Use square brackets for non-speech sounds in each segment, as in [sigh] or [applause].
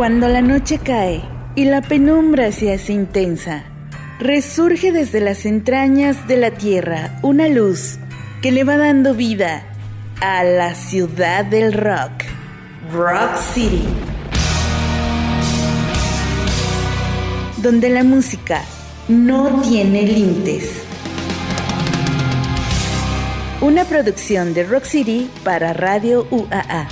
Cuando la noche cae y la penumbra se hace intensa, resurge desde las entrañas de la tierra una luz que le va dando vida a la ciudad del rock, Rock City, donde la música no tiene límites. Una producción de Rock City para Radio UAA.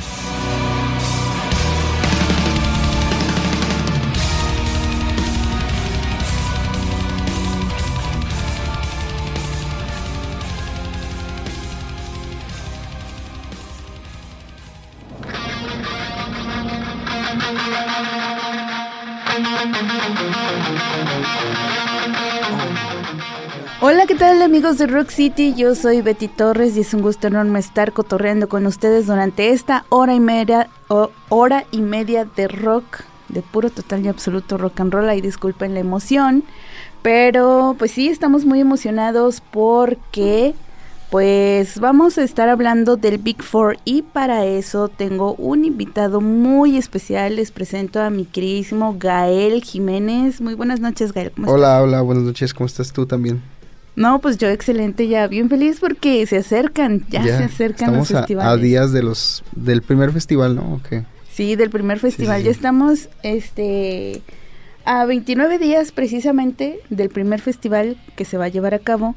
¿Qué tal amigos de Rock City? Yo soy Betty Torres y es un gusto enorme estar cotorreando con ustedes durante esta hora y media, hora y media de rock, de puro total y absoluto rock and roll. Y disculpen la emoción, pero pues sí, estamos muy emocionados porque pues vamos a estar hablando del Big Four y para eso tengo un invitado muy especial. Les presento a mi queridísimo Gael Jiménez. Muy buenas noches, Gael. hola, hola, buenas noches. ¿Cómo estás tú también? No, pues yo excelente, ya bien feliz porque se acercan, ya, se acercan los festivales. A, días de los del primer festival, ¿no? Sí, del primer festival. Ya estamos este a 29 días precisamente del primer festival que se va a llevar a cabo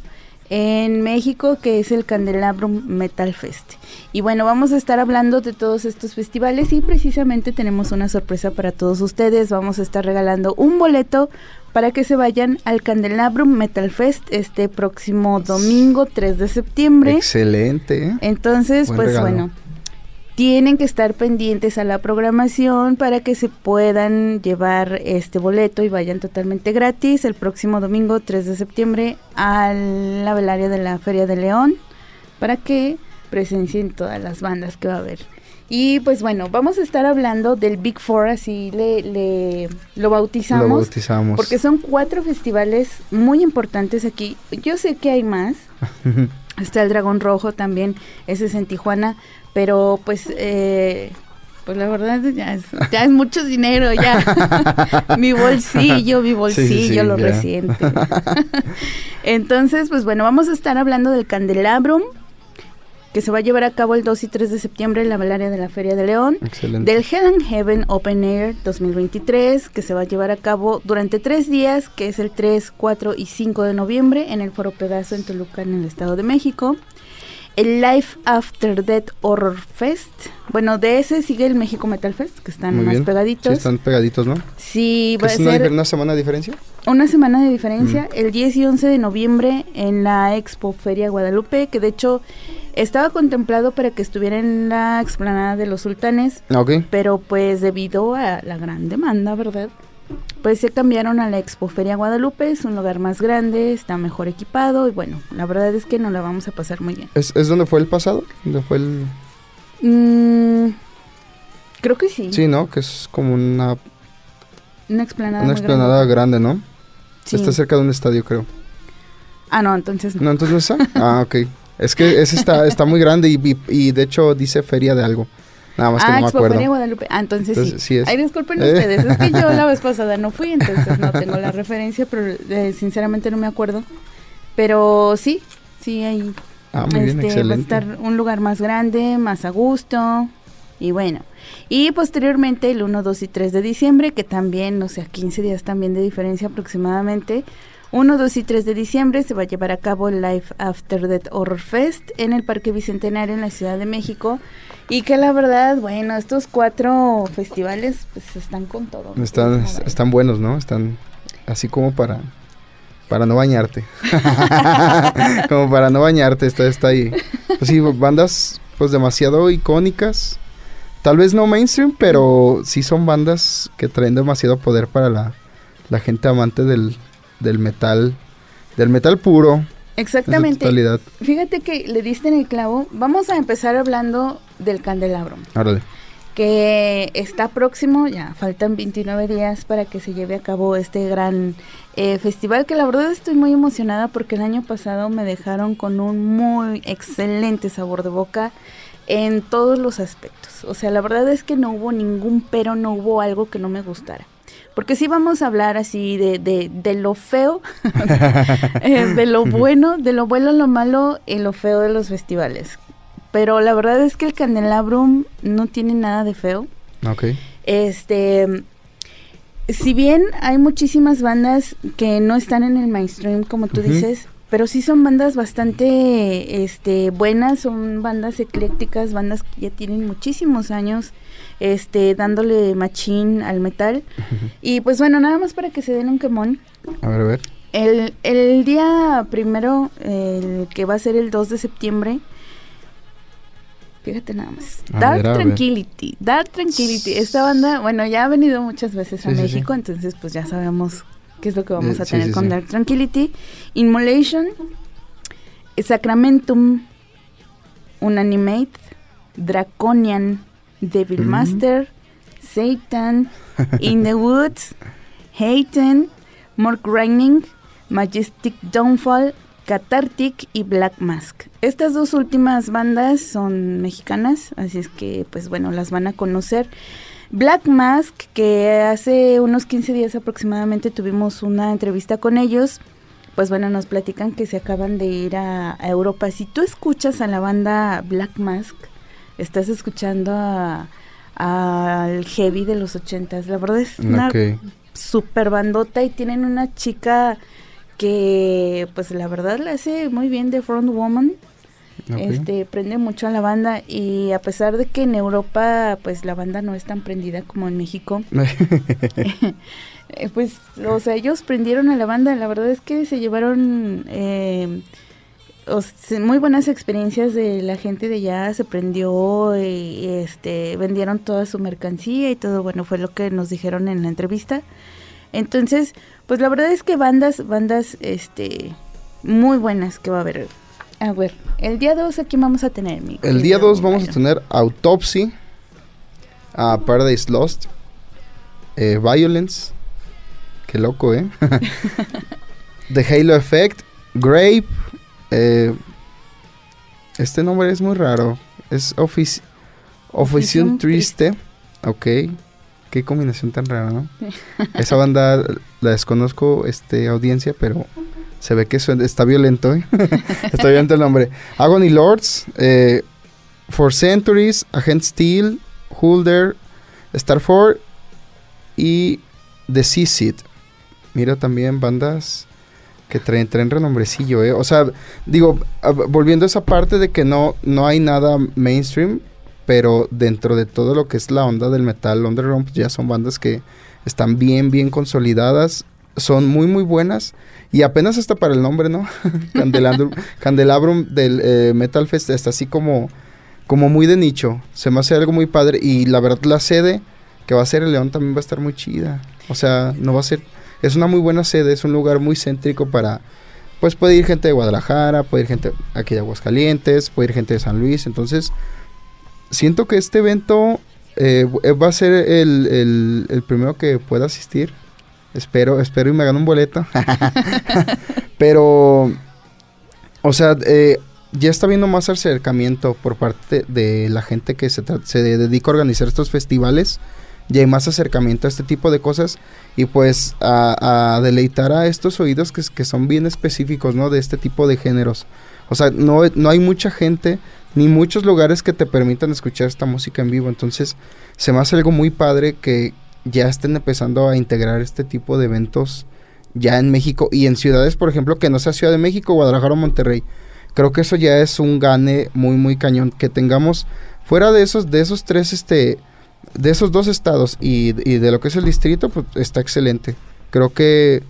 en México, que es el Candelabrum Metal Fest. Y bueno, vamos a estar hablando de todos estos festivales y precisamente tenemos una sorpresa para todos ustedes. Vamos a estar regalando un boleto para que se vayan al Candelabrum Metal Fest este próximo domingo 3 de septiembre. Excelente. Entonces, pues bueno, tienen que estar pendientes a la programación para que se puedan llevar este boleto y vayan totalmente gratis el próximo domingo 3 de septiembre a la velaria de la Feria de León para que presencien todas las bandas que va a haber. Y pues bueno, vamos a estar hablando del Big Four, así le, lo bautizamos. Lo bautizamos. Porque son cuatro festivales muy importantes aquí. Yo sé que hay más. [laughs] Está el Dragón Rojo también, ese es en Tijuana, pero pues, eh, pues la verdad ya es, ya es mucho dinero, ya. [laughs] mi bolsillo, mi bolsillo lo resiente. [laughs] Entonces, pues bueno, vamos a estar hablando del Candelabrum, que se va a llevar a cabo el 2 y 3 de septiembre en la Valaria de la Feria de León. Excelente. Del Hell and Heaven Open Air 2023, que se va a llevar a cabo durante tres días, que es el 3, 4 y 5 de noviembre en el Foro Pegaso en Toluca, en el Estado de México el Life After Death Horror Fest. Bueno, de ese sigue el México Metal Fest, que están más pegaditos. Sí, están pegaditos, ¿no? Sí, va a ser... Una, semana de diferencia? Una semana de diferencia, mm. el 10 y 11 de noviembre en la Expo Feria Guadalupe, que de hecho estaba contemplado para que estuviera en la explanada de los sultanes. Ah, ok. Pero pues debido a la gran demanda, ¿verdad? pues se cambiaron a la Expo Feria Guadalupe, es un lugar más grande, está mejor equipado y bueno, la verdad es que nos la vamos a pasar muy bien. ¿Es, es donde fue el pasado? ¿Dónde fue el...? Mm, creo que sí. Sí, ¿no? Que es como una... Una explanada Una explanada grande, ¿no? Está cerca de un estadio, creo. Ah, no, entonces no. ¿No, entonces no está? [laughs] ah, ok. Es que ese está, [laughs] está muy grande y, y de hecho dice feria de algo. Nada más que ah, no me acuerdo. Guadalupe. Ah, entonces, sí. Ay, disculpen ustedes, es que yo la vez pasada no fui, entonces no tengo la [laughs] referencia, pero eh, sinceramente no me acuerdo. Pero sí, sí, ahí ah, muy bien, este, va a estar un lugar más grande, más a gusto. Y bueno, y posteriormente el 1, 2 y 3 de diciembre, que también, o sea, 15 días también de diferencia aproximadamente, 1, 2 y 3 de diciembre se va a llevar a cabo el Life After Death Horror Fest en el Parque Bicentenario en la Ciudad de México. Y que la verdad, bueno, estos cuatro festivales pues están con todo. Están, están buenos, ¿no? Están así como para para no bañarte. [laughs] como para no bañarte, está, está ahí. Pues sí, bandas pues demasiado icónicas. Tal vez no mainstream, pero sí son bandas que traen demasiado poder para la, la gente amante del, del metal, del metal puro. Exactamente. Fíjate que le diste en el clavo. Vamos a empezar hablando del candelabro. Árale. Que está próximo, ya faltan 29 días para que se lleve a cabo este gran eh, festival. Que la verdad estoy muy emocionada porque el año pasado me dejaron con un muy excelente sabor de boca. en todos los aspectos. O sea, la verdad es que no hubo ningún pero, no hubo algo que no me gustara. Porque sí vamos a hablar así de, de, de lo feo, [laughs] eh, de lo bueno, de lo bueno, lo malo y lo feo de los festivales. Pero la verdad es que el Candelabrum no tiene nada de feo. Ok. Este, si bien hay muchísimas bandas que no están en el mainstream, como tú dices, pero sí son bandas bastante este, buenas, son bandas eclécticas, bandas que ya tienen muchísimos años este, dándole machín al metal. Y pues bueno, nada más para que se den un quemón. A ver, a ver. El, el día primero, el que va a ser el 2 de septiembre, fíjate nada más. A Dark ver. Tranquility, Dark Tranquility. Esta banda, bueno, ya ha venido muchas veces a Sí, sí, sí. México, entonces pues ya sabemos qué es lo que vamos Eh, a tener sí, con sí. Dark Tranquility. Immolation, Sacramentum, Unanimate, Draconian, Devil Mm. Master, Satan, [laughs] In the Woods, Hayten, Mork Reining, Majestic Downfall, Cathartic y Black Mask. Estas dos últimas bandas son mexicanas, así es que pues bueno, las van a conocer. Black Mask, que hace unos 15 días aproximadamente tuvimos una entrevista con ellos, pues bueno, nos platican que se acaban de ir a, a Europa. Si tú escuchas a la banda Black Mask, estás escuchando a- al heavy de los ochentas. La verdad es una super bandota y tienen una chica que pues la verdad la hace muy bien de front woman. Este prende mucho a la banda y a pesar de que en Europa pues la banda no es tan prendida como en México, [laughs] eh, pues o sea, ellos prendieron a la banda, la verdad es que se llevaron eh, o muy buenas experiencias de la gente de allá, se prendió y este vendieron toda su mercancía y todo, bueno, fue lo que nos dijeron en la entrevista. Entonces, pues la verdad es que bandas, bandas, este, muy buenas que va a haber. A ver, el día 2 aquí vamos a tener, mi El día querido 2 vamos a tener Autopsy, a Paradise Lost, eh, Violence, qué loco, ¿eh? [laughs] The Halo Effect, Grape, eh, este nombre es muy raro, es Oficium Oficium Triste, ok, qué combinación tan rara, ¿no? Esa banda la desconozco, este, audiencia, pero se ve que suena- está violento, ¿eh? [laughs] está violento el nombre. Agony Lords, eh, For Centuries, Agent Steel, Hulder, Star 4 y The Seed. Mira también bandas que traen, traen renombrecillo, ¿eh? O sea, digo, a- volviendo a esa parte de que no, no hay nada mainstream, pero dentro de todo lo que es la onda del metal underground, pues ya son bandas que están bien, bien consolidadas, son muy, muy buenas y apenas hasta para el nombre, ¿no? [laughs] Candelabrum, [laughs] Candelabrum del eh, Metal Fest está así como, como muy de nicho, se me hace algo muy padre y la verdad la sede que va a ser el León también va a estar muy chida, o sea, no va a ser, es una muy buena sede, es un lugar muy céntrico para... Pues puede ir gente de Guadalajara, puede ir gente aquí de Aguascalientes, puede ir gente de San Luis. Entonces, siento que este evento eh, w- va a ser el, el- primero que pueda asistir. Espero, espero y me gane un boleto. [laughs] Pero, o sea, eh, ya está viendo más acercamiento por parte de la gente que se, se dedica a organizar estos festivales. Ya hay más acercamiento a este tipo de cosas y pues a, a deleitar a estos oídos que, que son bien específicos, ¿no? De este tipo de géneros. O sea, no, no hay mucha gente ni muchos lugares que te permitan escuchar esta música en vivo. Entonces, se me hace algo muy padre que ya estén empezando a integrar este tipo de eventos ya en México y en ciudades, por ejemplo, que no sea Ciudad de México, Guadalajara o Monterrey. Creo que eso ya es un gane muy, muy cañón. Que tengamos fuera de esos, de esos tres, este, de esos dos estados y, y de lo que es el distrito, pues está excelente. Creo que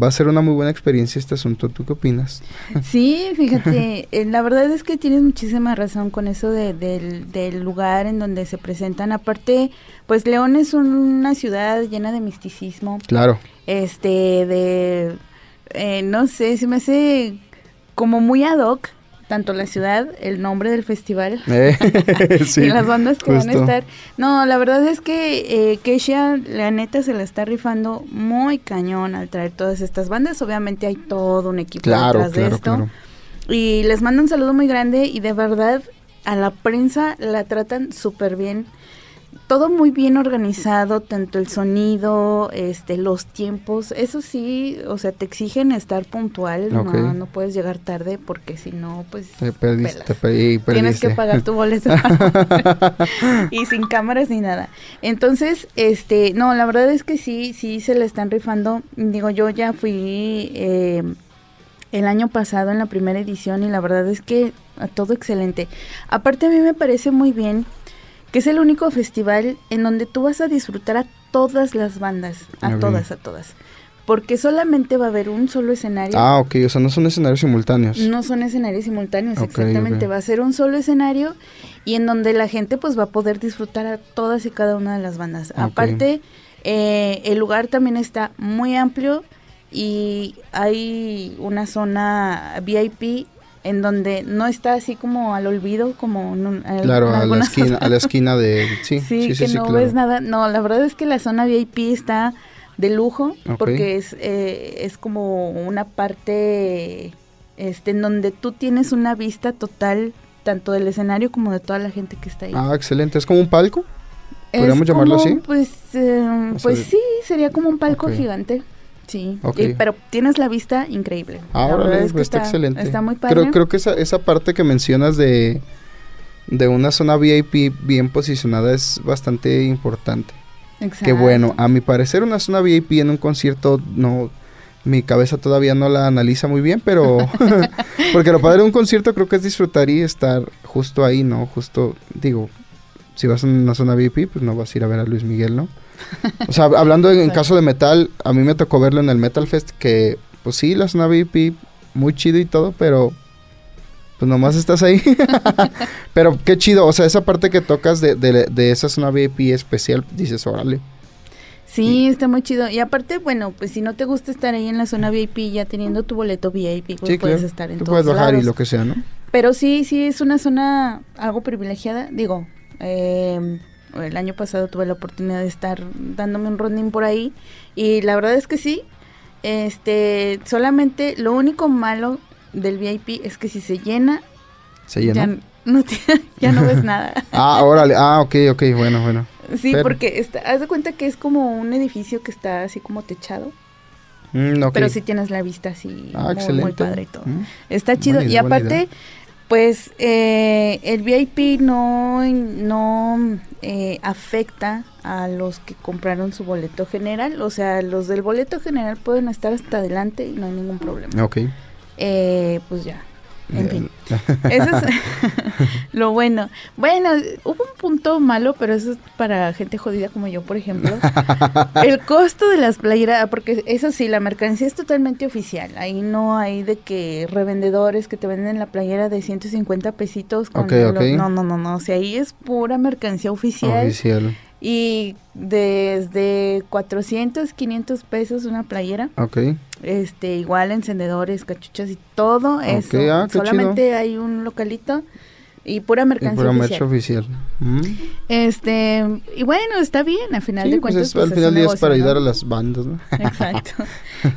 va a ser una muy buena experiencia este asunto. ¿Tú qué opinas? Sí, [laughs] fíjate, eh, la verdad es que tienes muchísima razón con eso de- del, del lugar en donde se presentan. Aparte, pues León es una ciudad llena de misticismo, Claro. este, de, eh, no sé, se me hace como muy ad hoc, tanto la ciudad, el nombre del festival, [laughs] Eh, [laughs] sí, y las bandas que van a estar. No, la verdad es que eh, Keisha, la neta, se la está rifando muy cañón al traer todas estas bandas. Obviamente hay todo un equipo Claro, detrás de esto. claro. Y les mando un saludo muy grande y de verdad a la prensa la tratan súper bien todo muy bien organizado, tanto el sonido, este, los tiempos, eso sí, o sea, te exigen estar puntual, no, no puedes llegar tarde porque si no, pues te perdiste, perdiste. tienes que pagar tu boleto [laughs] y sin cámaras ni nada. Entonces, este, no, la verdad es que sí, sí se le están rifando. Digo, yo ya fui eh, el año pasado en la primera edición y la verdad es que todo excelente. Aparte a mí me parece muy bien que es el único festival en donde tú vas a disfrutar a todas las bandas, a todas, a todas. Porque solamente va a haber un solo escenario. Ah, ok, o sea, no son escenarios simultáneos. No son escenarios simultáneos, exactamente. Va a ser un solo escenario y en donde la gente pues va a poder disfrutar a todas y cada una de las bandas. Aparte, eh, el lugar también está muy amplio y hay una zona VIP en donde no está así como al olvido, como en claro, a la, esquina, a la esquina de... Sí, [laughs] sí, que no ves nada. No, la verdad es que la zona VIP está de lujo porque es, eh, es como una parte este, en donde tú tienes una vista total tanto del escenario como de toda la gente que está ahí. Ah, excelente. ¿Es como un palco? ¿Podríamos llamarlo así? Pues, eh, pues sí, sería como un palco gigante. Sí, pero tienes la vista increíble. Ahora pues está, excelente. Está muy padre. Creo, creo que esa, esa parte que mencionas de, de una zona VIP bien posicionada es bastante importante. Exacto. Que bueno, a mi parecer una zona VIP en un concierto no mi cabeza todavía no la analiza muy bien, pero [laughs] porque lo padre de un concierto creo que es disfrutar y estar justo ahí, ¿no? Justo digo, si vas a una zona VIP, pues no vas a ir a ver a Luis Miguel, ¿no? O sea, hablando en, caso de metal, a mí me tocó verlo en el Metal Fest, que pues sí, la zona VIP, muy chido y todo, pero pues nomás estás ahí. [laughs] pero qué chido, o sea, esa parte que tocas de, de, esa zona VIP especial, dices, órale. Sí, está muy chido. Y aparte, bueno, pues si no te gusta estar ahí en la zona VIP, ya teniendo tu boleto VIP, pues puedes estar en Tú puedes bajar y lo que sea, ¿no? Pero sí, sí, es una zona algo privilegiada. Digo, eh, el año pasado tuve la oportunidad de estar dándome un rondín por ahí y la verdad es que sí. Este, solamente lo único malo del VIP es que si se llena, ¿Se llena? Ya no, [laughs] ya no ves nada. [laughs] ah, órale, ah, ok, ok, bueno, bueno. Sí, porque está, haz de cuenta que es como un edificio que está así como techado. Mm, Pero sí tienes la vista así ah, muy, padre y todo. Mm. Está chido. y aparte, pues eh, el VIP no, no eh, afecta a los que compraron su boleto general. O sea, los del boleto general pueden estar hasta adelante y no hay ningún problema. Ok. Eh, pues ya, en fin. Eso es [laughs] lo bueno. Bueno, hubo un punto malo, pero eso es para gente jodida como yo, por ejemplo. El costo de las playeras, porque eso sí, la mercancía es totalmente oficial. Ahí no hay de que revendedores que te venden la playera de 150 pesitos. Con No, no, no, no. O sea, ahí es pura mercancía oficial. Oficial. Y desde 400, 500 pesos una playera. Ok. Este, igual encendedores, cachuchas y todo eso. Ah, Solamente hay un localito y pura mercancía y pura oficial. Mm. Este, y bueno, está bien, al final de pues cuentas. Pues al final del día es para ayudar a las bandas, ¿no? [laughs] Exacto.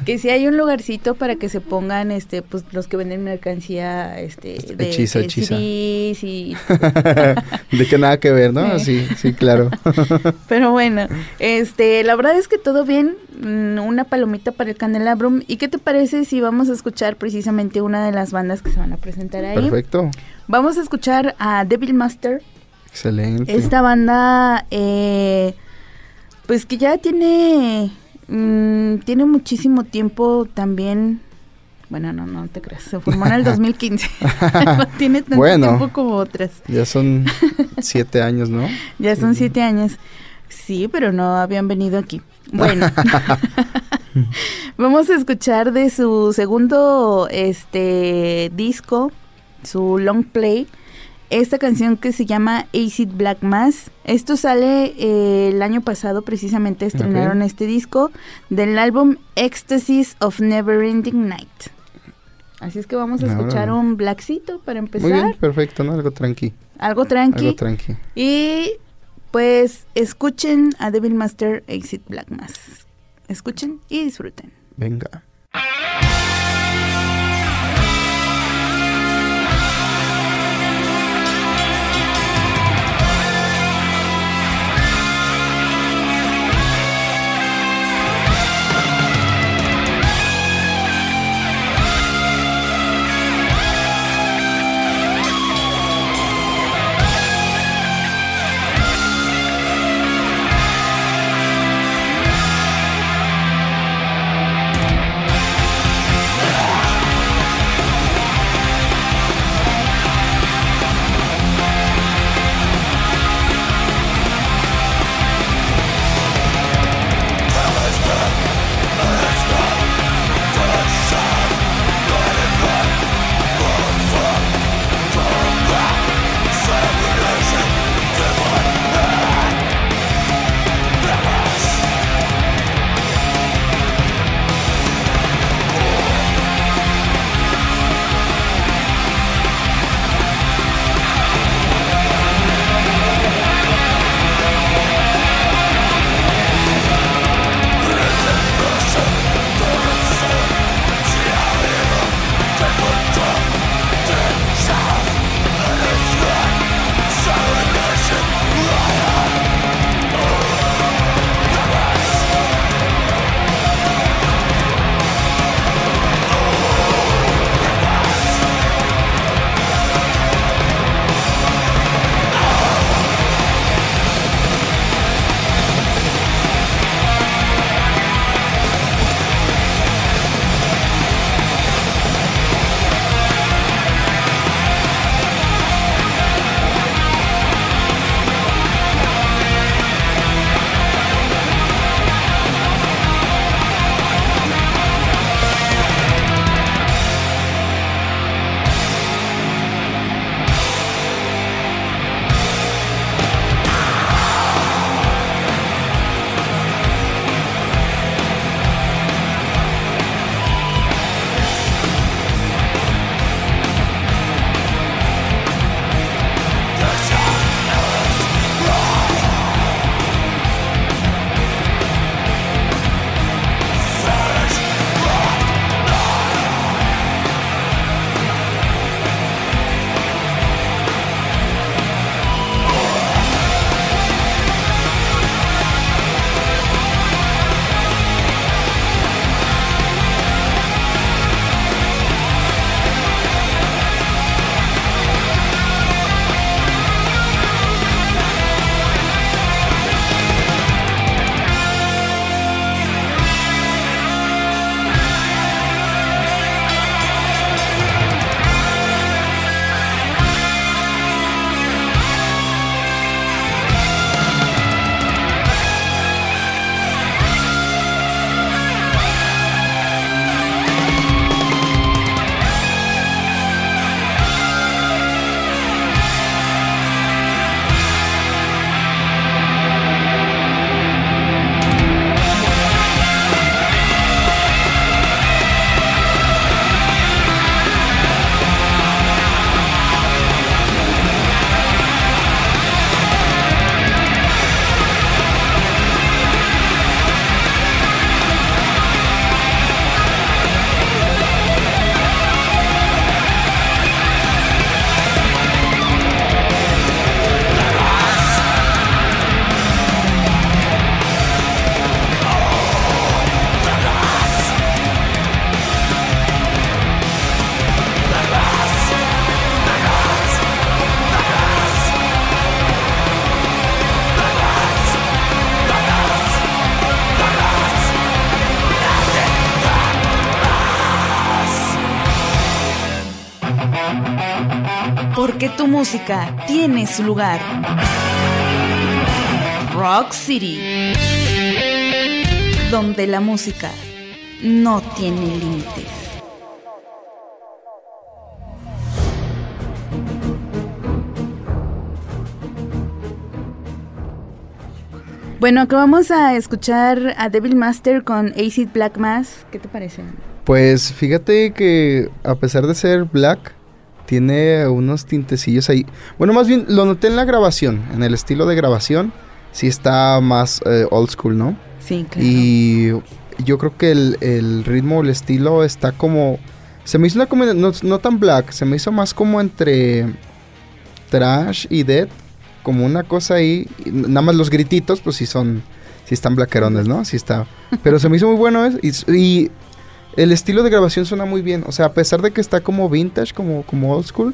que si hay un lugarcito para que se pongan, este, pues los que venden mercancía, este, de hechiza, hechiza. y... [laughs] de que nada que ver, ¿no? Sí, sí, claro. [laughs] Pero bueno, este, la verdad es que todo bien, mm, una palomita para el Candelabrum. ¿Y qué te parece si vamos a escuchar precisamente una de las bandas que se van a presentar ahí? Perfecto. Vamos a escuchar a Devil Master. Excelente. Esta banda, eh, pues que ya tiene, mm, tiene muchísimo tiempo también. Bueno, no, no te creas. Se formó en el [laughs] 2015. [laughs] no tiene tanto tiempo como otras. Ya son [laughs] siete años, ¿no? Ya son siete años. Sí, pero no habían venido aquí. Bueno. Vamos a escuchar de su segundo este disco su long play, esta canción que se llama Acid Black Mass. Esto sale eh, el año pasado, precisamente estrenaron este disco del álbum Ecstasies of Never Ending Night. Así es que vamos a escuchar un blackcito para empezar. Muy bien, perfecto, ¿no? Algo tranqui. Algo tranqui. Algo tranqui. Y pues escuchen a Devil Master Exit Black Mass. Escuchen y disfruten. Venga. Música tiene su lugar. Rock City, donde la música no tiene límites. Bueno, acabamos a escuchar a Devil Master con Acid Black Mass. ¿Qué te parece? Pues fíjate que a pesar de ser black, tiene unos tintecillos ahí. Bueno, más bien lo noté en la grabación, en el estilo de grabación, sí está más eh, old school, ¿no? Sí, claro. Y yo creo que el, el ritmo, el estilo está como... Se me hizo una combinación, no, no tan black, se me hizo más como entre trash y dead, como una cosa ahí. Nada más los grititos, pues sí son, sí están blackerones, ¿no? Sí está. Pero se me hizo muy bueno y, y el estilo de grabación suena muy bien. O sea, a pesar de que está como vintage, como, como old school,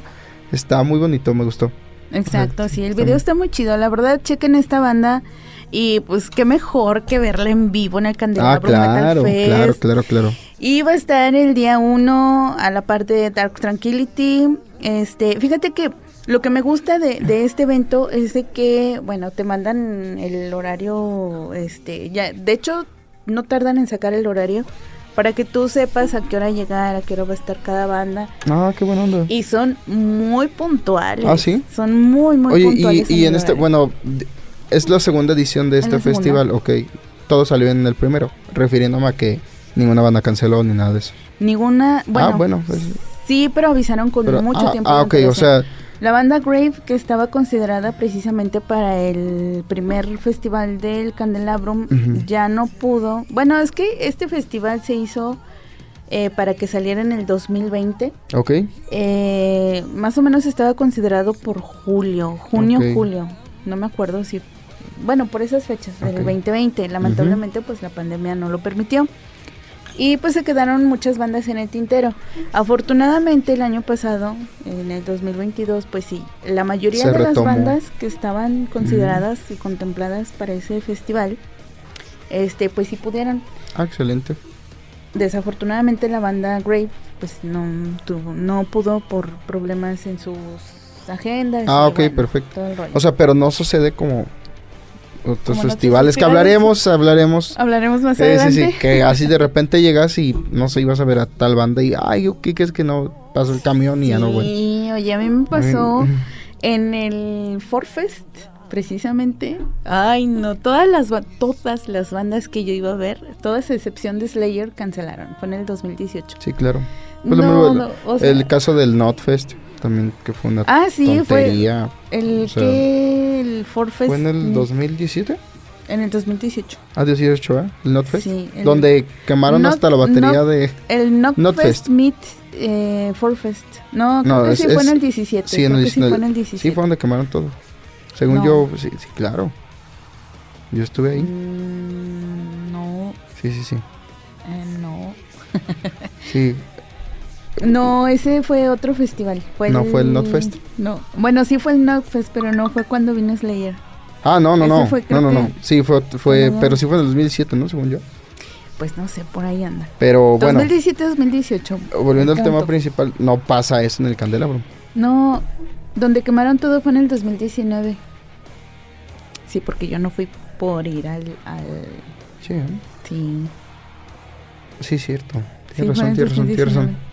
está muy bonito, me gustó. Exacto, sí, el Está video muy- está muy chido. La verdad, chequen esta banda y pues qué mejor que verla en vivo en el Ah, Candelabro Metal claro, Fest. claro, claro, claro. Y va a estar el día 1 a la parte de Dark Tranquility. Este, fíjate que lo que me gusta de, de este evento es de que, bueno, te mandan el horario, este, ya, de hecho, no tardan en sacar el horario para que tú sepas a qué hora llegar, a qué hora va a estar cada banda. Ah, qué buena onda. Y son muy puntuales. ¿Ah, sí? Son muy, muy Oye, puntuales. y, y en este, bueno, es la segunda edición de Es este festival, ok. Todo salió en el primero, refiriéndome a que ninguna banda canceló ni nada de eso. Ninguna, bueno, ah, bueno, pues, sí, pero avisaron con pero- mucho ah, tiempo. Ah, ok, o sea, La banda Grave, que estaba considerada precisamente para el primer festival del Candelabrum, ya no pudo. Bueno, es que este festival se hizo eh, para que saliera en el 2020. ok. Eh, más o menos estaba considerado por julio, junio, julio. No me acuerdo si... Bueno, por esas fechas, del Ok. 2020. Lamentablemente, pues la pandemia no lo permitió. Y pues se quedaron muchas bandas en el tintero. Afortunadamente el año pasado, en el 2022, pues sí, la mayoría Se de las bandas que estaban consideradas y contempladas para ese festival, este, pues sí pudieron. Ah, excelente. Desafortunadamente la banda Grave, pues no tuvo, no pudo por problemas en sus agendas. Ah, ok, bueno, perfecto. O sea, pero no sucede como otros festivales que hablaremos, hablaremos. Hablaremos más Sí, sí, adelante. sí, que [laughs] así de repente llegas y no sé, ibas a ver a tal banda y, ay, ¿qué es que no pasó el camión y ya no, güey? Sí, oye, a mí me pasó en el Forfest, precisamente. Ay, no, todas las, todas las bandas que yo iba a ver, todas a excepción de Slayer, cancelaron. Fue en el 2018. Sí, claro. Pues lo No, mismo, no, o sea- el caso del Notfest también, que fue una Ah, sí, fue tontería. el o sea, que el Forfest. ¿Fue en el mm, 2017? En el 2018. Ah, 18, ¿eh? El Notfest. Sí, el- donde quemaron Not- hasta la batería Not- de... El Notfest. Meet eh, Forfest. No, creo No, que es- sí fue en es- el 17. Sí, en el, sí el- fue en el 17. Sí, fue donde quemaron todo. Según No. yo, sí, sí, claro. Yo estuve ahí. Mm, no, Sí, sí, sí. eh, no. Sí, [laughs] No, ese fue otro festival. Fue ¿No fue el Notfest? No, bueno, sí fue el Notfest, pero no fue cuando vino Slayer. Ah, no, no, Ese no. fue, no, no, no. Sí, fue, fue No. pero sí fue en el 2017, ¿no? Según yo. Pues no sé, por ahí anda. Pero bueno, 2017-2018. volviendo al tema principal, no pasa eso en el Candelabro. No, donde quemaron todo fue en el 2019. Sí, porque yo no fui por ir al... al Sí, ¿eh? sí, sí, cierto. sí, Tienes fue razón, tienes razón, tienes 2019. razón.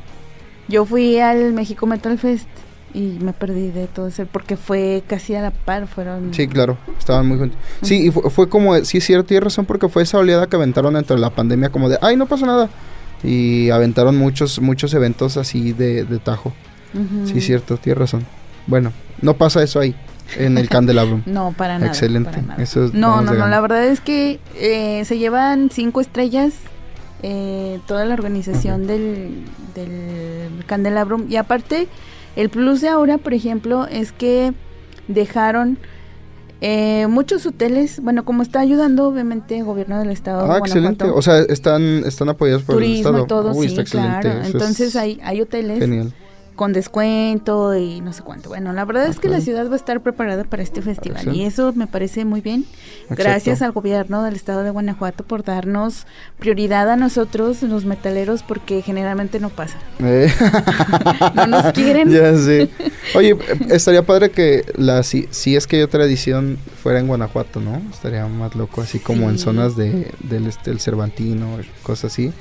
Yo fui al México Metal Fest y me perdí de todo eso porque fue casi a la par, fueron... Sí, claro, estaban muy juntos. Sí, y fue, fue como, sí, cierto, tienes razón, porque fue esa oleada que aventaron entre la pandemia, como de, ay, no pasa nada. Y aventaron muchos, muchos eventos así de, de tajo. Ujú. Sí, cierto, tienes razón. Bueno, no pasa eso ahí, en el Candelabro. [laughs] No, para nada. Excelente. para nada. Eso es- no, no, no, la verdad es que eh, se llevan cinco estrellas eh, toda la organización del, del Candelabrum. Y aparte, el plus de ahora, por ejemplo, es que dejaron eh, muchos hoteles, bueno, como está ayudando obviamente el gobierno del estado. de Ah, excelente. O sea, están, están apoyados por el turismo Estado. y todo, Uy, sí, excelente. claro. Entonces hay, hay hoteles Genial. Con descuento y no sé cuánto. Bueno, la verdad es que la ciudad va a estar preparada para este festival Exacto. y eso me parece muy bien. Exacto. Gracias al gobierno del estado de Guanajuato por darnos prioridad a nosotros, los metaleros, porque generalmente no pasa. Eh. [laughs] No nos quieren. ya sé. [laughs] Oye, estaría padre que la si, si es que hay otra edición fuera en Guanajuato, ¿no? Estaría más loco, así como en zonas de, del este, el Cervantino, cosas así.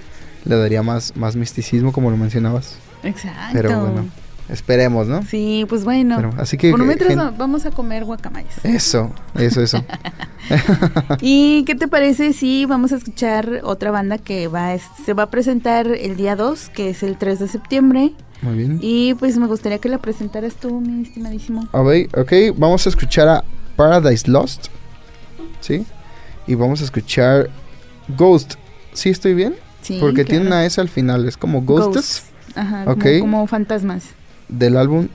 Le daría más, más misticismo, como lo mencionabas. Exacto. Pero bueno, esperemos, ¿no? Sí, pues bueno. Pero, así que, Por gen- va- vamos a comer guacamayas. Eso, eso, eso. [laughs] ¿Y qué te parece si vamos a escuchar otra banda que va a- se va a presentar el día 2, que es el 3 de septiembre? Muy bien. Y pues me gustaría que la presentaras tú, mi estimadísimo. Ok, vamos a escuchar a Paradise Lost. ¿Sí? Y vamos a escuchar Ghost. ¿Sí estoy bien? Sí, Porque tiene una S al final, es como Ghosts Ghosts. Ajá, como, como fantasmas. del álbum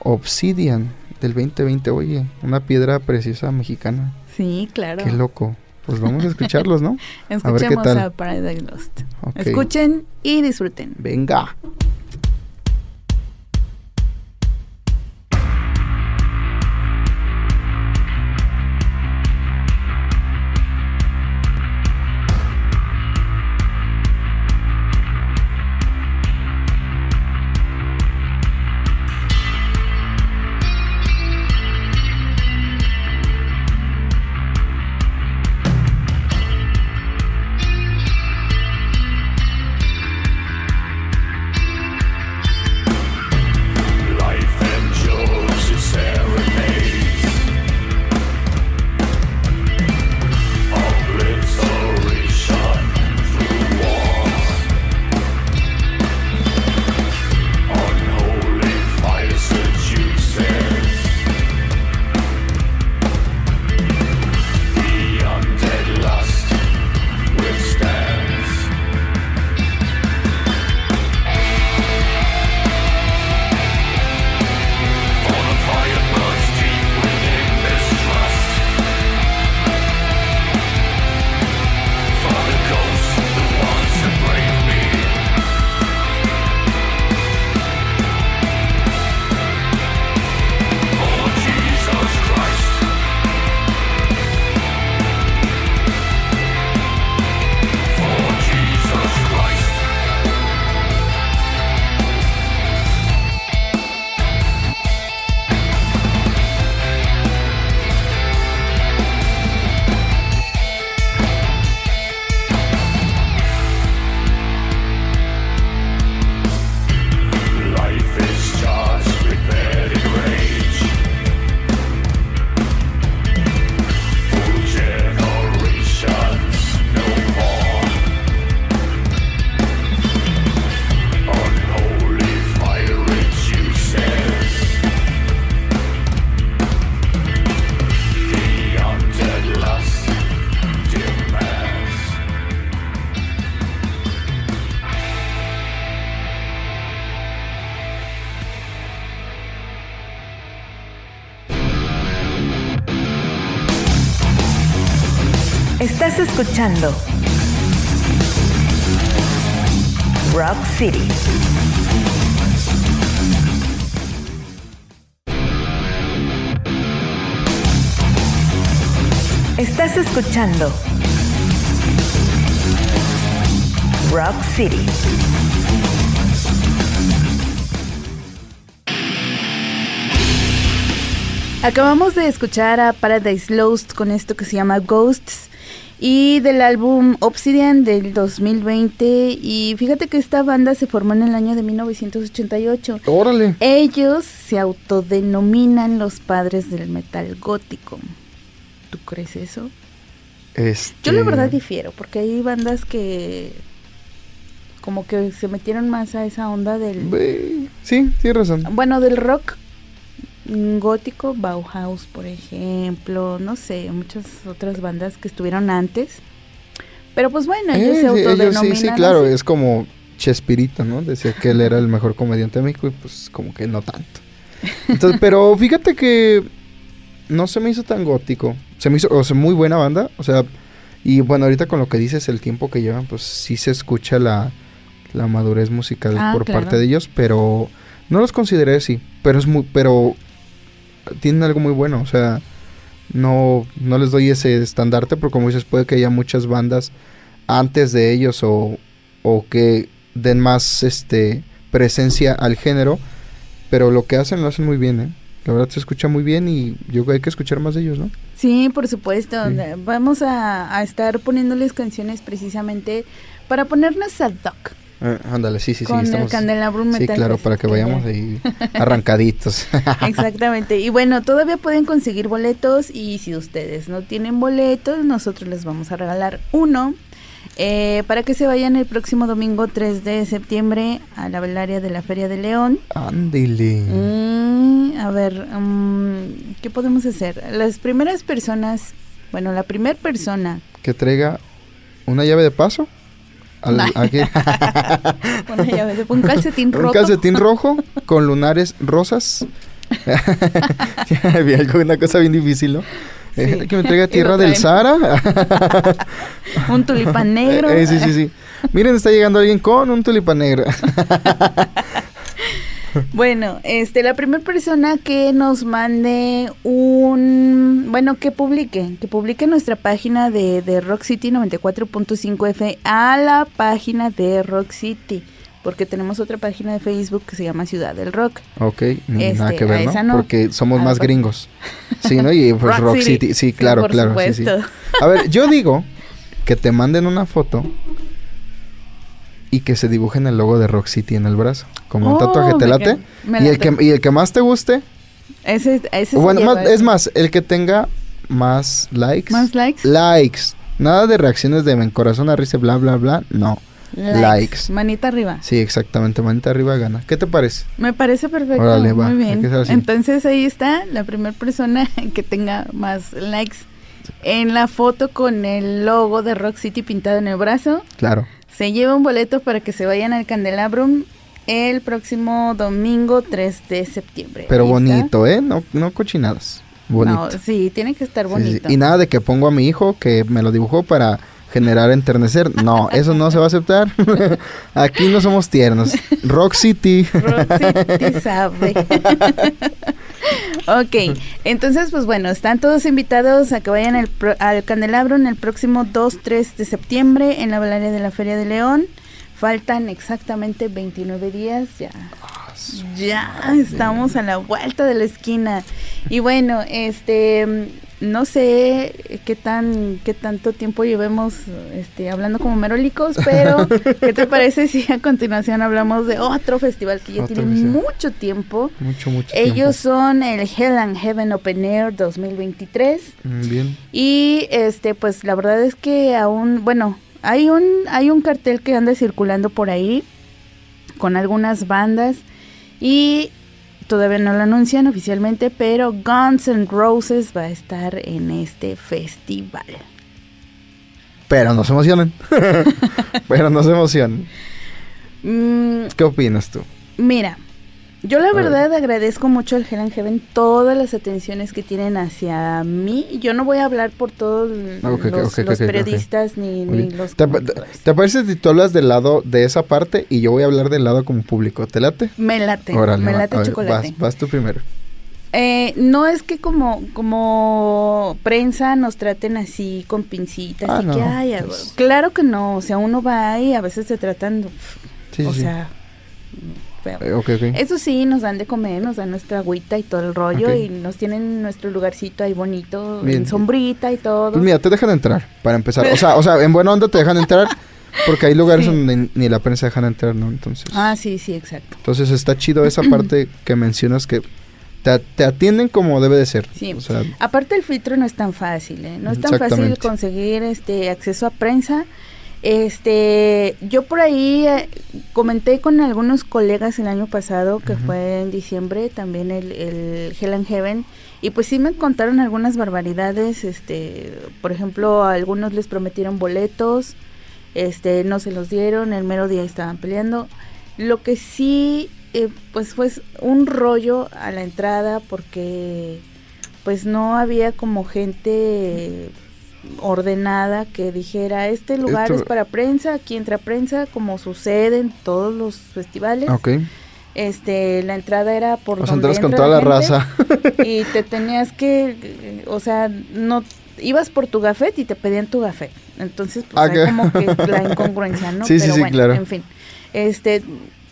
Obsidian del 2020. Oye, una piedra preciosa mexicana. Sí, claro. Qué loco. Pues vamos a [laughs] escucharlos, ¿no? qué Escuchemos tal. a Paradise Lost. Escuchen y disfruten. Venga. Escuchando Rock City. Estás escuchando Rock City. Acabamos de escuchar a Paradise Lost con esto que se llama Ghosts y del álbum Obsidian del 2020 y fíjate que esta banda se formó en el año de 1988. Órale. Ellos se autodenominan los padres del metal gótico. ¿Tú crees eso? Este... Yo la verdad difiero porque hay bandas que como que se metieron más a esa onda del Sí, tienes razón. bueno, del rock gótico, Bauhaus, por ejemplo, no sé, muchas otras bandas que estuvieron antes. Pero pues bueno, ellos Eh, se ellos autodenominan. sí, sí, claro, así. es como Chespirito, ¿no? Decía que él era el mejor comediante de México y pues como que no tanto. Entonces, pero fíjate que no se me hizo tan gótico. Se me hizo, o sea, muy buena banda, o sea, y bueno, ahorita con lo que dices, el tiempo que llevan, pues sí se escucha la, la madurez musical Ah, por claro. parte de ellos, pero No los consideré así, pero es muy, pero tienen algo muy bueno, o sea, no, no les doy ese estandarte, porque como dices, puede que haya muchas bandas antes de ellos o, o que den más este presencia al género, pero lo que hacen lo hacen muy bien, ¿eh? La verdad se escucha muy bien y yo creo que hay que escuchar más de ellos, ¿no? Sí, por supuesto. Sí. Vamos a, a estar poniéndoles canciones precisamente para ponernos ad hoc. Eh, ándale, sí, sí, sí. Con el estamos- Candelabrum Sí, Metal claro, para que vayamos ahí arrancaditos. [laughs] Exactamente. Y bueno, todavía pueden conseguir boletos y si ustedes no tienen boletos, nosotros les vamos a regalar uno eh, para que se vayan el próximo domingo 3 de septiembre a la velaria de la Feria de León. Ándale. Mm, a ver, mm, ¿qué podemos hacer? Las primeras personas, bueno, la primera persona, Que traiga una llave de paso. Al- aquí. [laughs] una llave de- un calcetín un roto. calcetín rojo con lunares rosas. [laughs] Una cosa bien difícil, ¿no? Eh, Sí. que me lo tierra del. Sahara. [laughs] Un tulipán negro. Eh, eh, sí, sí, sí. Miren, está llegando alguien con un tulipán negro. [laughs] Bueno, este, la primera persona que nos mande un, bueno, que publique, que publique nuestra página de, de Rock City 94.5 F a la página de Rock City, porque tenemos otra página de Facebook que se llama Ciudad del Rock. ok, ni Este, nada que ver, ¿no? no. Porque somos más gringos. [laughs] Sí, ¿no? Y pues Rock, City. Sí, claro, por claro. sí, sí. A ver, yo [laughs] digo que te manden una foto y que se dibujen el logo de Rock City en el brazo. Como un Oh, tatuaje, ¿te late? me Y el, que, y el que más te guste, Ese, ese bueno, más- es más, el que tenga más likes. ¿Más likes? Likes. Nada de reacciones de en corazón a risa, bla, bla, bla. No. likes. Manita arriba. Sí, exactamente. Manita arriba gana. ¿Qué te parece? Me parece perfecto. Órale, va, Muy bien. Entonces ahí está la primera persona [laughs] que tenga más likes en la foto con el logo de Rock City pintado en el brazo. Claro. Se lleva un boleto para que se vayan al Candelabrum el próximo domingo 3 de septiembre. Pero bonito, ¿eh? No, no cochinadas. Bonito. No, sí, tiene que estar Sí, sí, bonito. Y nada de que pongo a mi hijo que me lo dibujó para generar enternecer. No, eso no se va a aceptar. [laughs] Aquí no somos tiernos. Rock City. Rock City sabe. [laughs] ok, entonces pues bueno, están todos invitados a que vayan al, pro- al Candelabro en el próximo 2-3 de septiembre en la Balaria de la Feria de León. Faltan exactamente 29 días, ya. Ya estamos a la vuelta de la esquina. Y bueno, este no sé qué tan qué tanto tiempo llevemos este hablando como merólicos, pero [laughs] ¿qué te parece si a continuación hablamos de otro festival que ya Otro tiene festival. mucho tiempo? Mucho, mucho Ellos son el Hell and Heaven Open Air 2023 tiempo. Mm, Bien. y este pues la verdad es que aún bueno, hay un hay un cartel que anda circulando por ahí con algunas bandas y todavía no lo anuncian oficialmente, pero Guns N' Roses va a estar en este festival. Pero no se emocionen. [laughs] [laughs] Pero no se emocionen. Mm, ¿Qué opinas tú? Mira, yo la verdad agradezco mucho al Hell and Heaven todas las atenciones que tienen hacia mí. Yo no voy a hablar por todos los, periodistas ni, ni los ¿Te, parece si tú hablas del lado de esa parte y yo voy a hablar del lado como público? ¿Te late? Me late, me late chocolate. Vas, vas tú primero. Eh, no es que como como prensa nos traten así con pincitas Ah, y no, que ay, pues. claro que no, o sea, uno va ahí y a veces te tratan, Sí, o sí, sí. sea, feo. Eh. Eso sí, nos dan de comer, nos dan nuestra agüita y todo el rollo y nos tienen nuestro lugarcito ahí bonito, Bien. en sombrita y todo. Pues mira, te dejan entrar, para empezar. O sea, o sea, en buena onda te dejan entrar, [laughs] porque hay lugares Sí. donde ni la prensa dejan entrar, ¿no? Entonces, ah, sí, sí, exacto. entonces está chido esa parte que mencionas que te, te atienden como debe de ser. Sí. O sea, Aparte el filtro no es tan fácil, ¿eh? No es tan fácil conseguir este acceso a prensa. Este, yo por ahí eh, comenté con algunos colegas el año pasado, que fue en diciembre, también el, el Hell and Heaven, y pues sí me contaron algunas barbaridades, este, por ejemplo, a algunos les prometieron boletos, este, no se los dieron, el mero día estaban peleando. Lo que sí, eh, pues fue un rollo a la entrada porque pues no había como gente ordenada que dijera este lugar Esto- es para prensa, aquí entra prensa, como sucede en todos los festivales. ok. Este, la entrada era por O sea, donde entras con toda la raza. y te tenías que, o sea, no ibas por tu gafet y te pedían tu gafet. Entonces, pues hay que- como que la [laughs] incongruencia, ¿no? Sí, sí, Pero sí, bueno, claro. en fin. Este,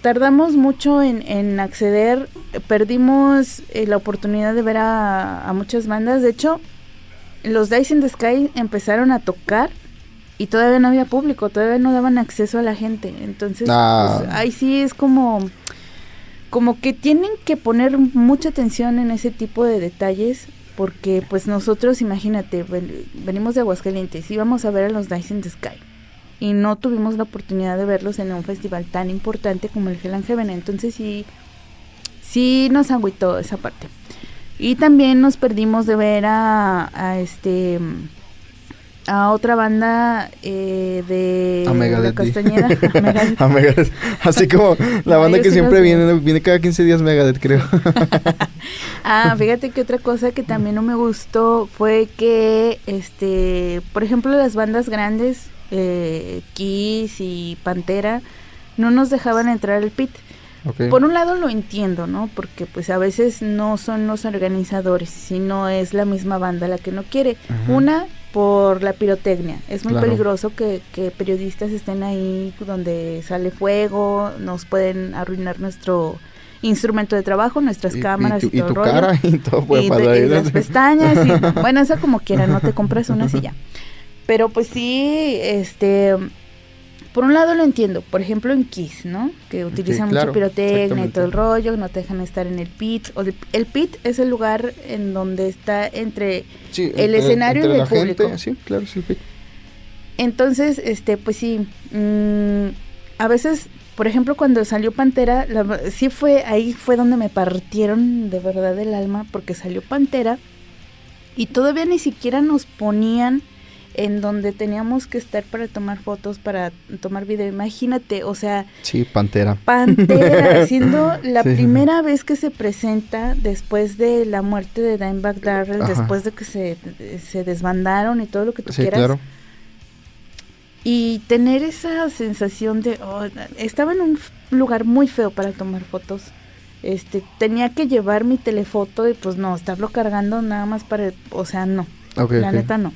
tardamos mucho en, en acceder, perdimos eh, la oportunidad de ver a, a muchas bandas. De hecho, los Dice in the Sky empezaron a tocar y todavía no había público, todavía no daban acceso a la gente. Entonces, Ah. pues, ahí sí es como como que tienen que poner mucha atención en ese tipo de detalles porque pues nosotros imagínate ven- venimos de Aguascalientes íbamos a ver a los Dice in the Sky y no tuvimos la oportunidad de verlos en un festival tan importante como el Hell and Heaven entonces sí sí nos agüitó esa parte y también nos perdimos de ver a, a este a otra banda eh, de A Megadeth, la. Castañeda [laughs] Megadeth. Así como la [laughs] banda que sí siempre viene, viene cada 15 días Megadeth, creo. [laughs] Ah, fíjate que otra cosa que también no me gustó fue que, este, por ejemplo, las bandas grandes, eh, Kiss y Pantera, no nos dejaban entrar al pit. Por un lado lo entiendo, ¿no? Porque pues a veces no son los organizadores, sino es la misma banda la que no quiere. Ajá. Una, por la pirotecnia. Es muy Claro. peligroso que, que periodistas estén ahí donde sale fuego, nos pueden arruinar nuestro instrumento de trabajo, nuestras Y- y cámaras y, tu- y todo tu rollo. cara y todo puede y, pasar. y ahí, ¿no? las pestañas y [laughs] bueno eso como quiera no te compras unas y ya pero pues sí este por un lado lo entiendo por ejemplo en Kiss no que utilizan claro, mucha pirotecnia y todo el rollo no te dejan estar en el pit o el, el pit es el lugar en donde está entre Sí, el entre- escenario y entre el la gente, público. sí, claro, sí. sí. entonces este pues sí mm, a veces por ejemplo cuando salió Pantera la sí fue ahí fue donde me partieron de verdad el alma porque salió Pantera y todavía ni siquiera nos ponían en donde teníamos que estar para tomar fotos, para tomar video. Imagínate, o sea, Sí, Pantera. Pantera, [laughs] siendo la Sí. primera vez que se presenta después de la muerte de Dimebag Darrell, Ajá. después de que se, se desbandaron y todo lo que tú Sí, quieras. claro. Y tener esa sensación de, oh, estaba en un lugar muy feo para tomar fotos. Este, tenía que llevar mi telefoto y pues no, estarlo cargando nada más para, o sea, no, la neta no.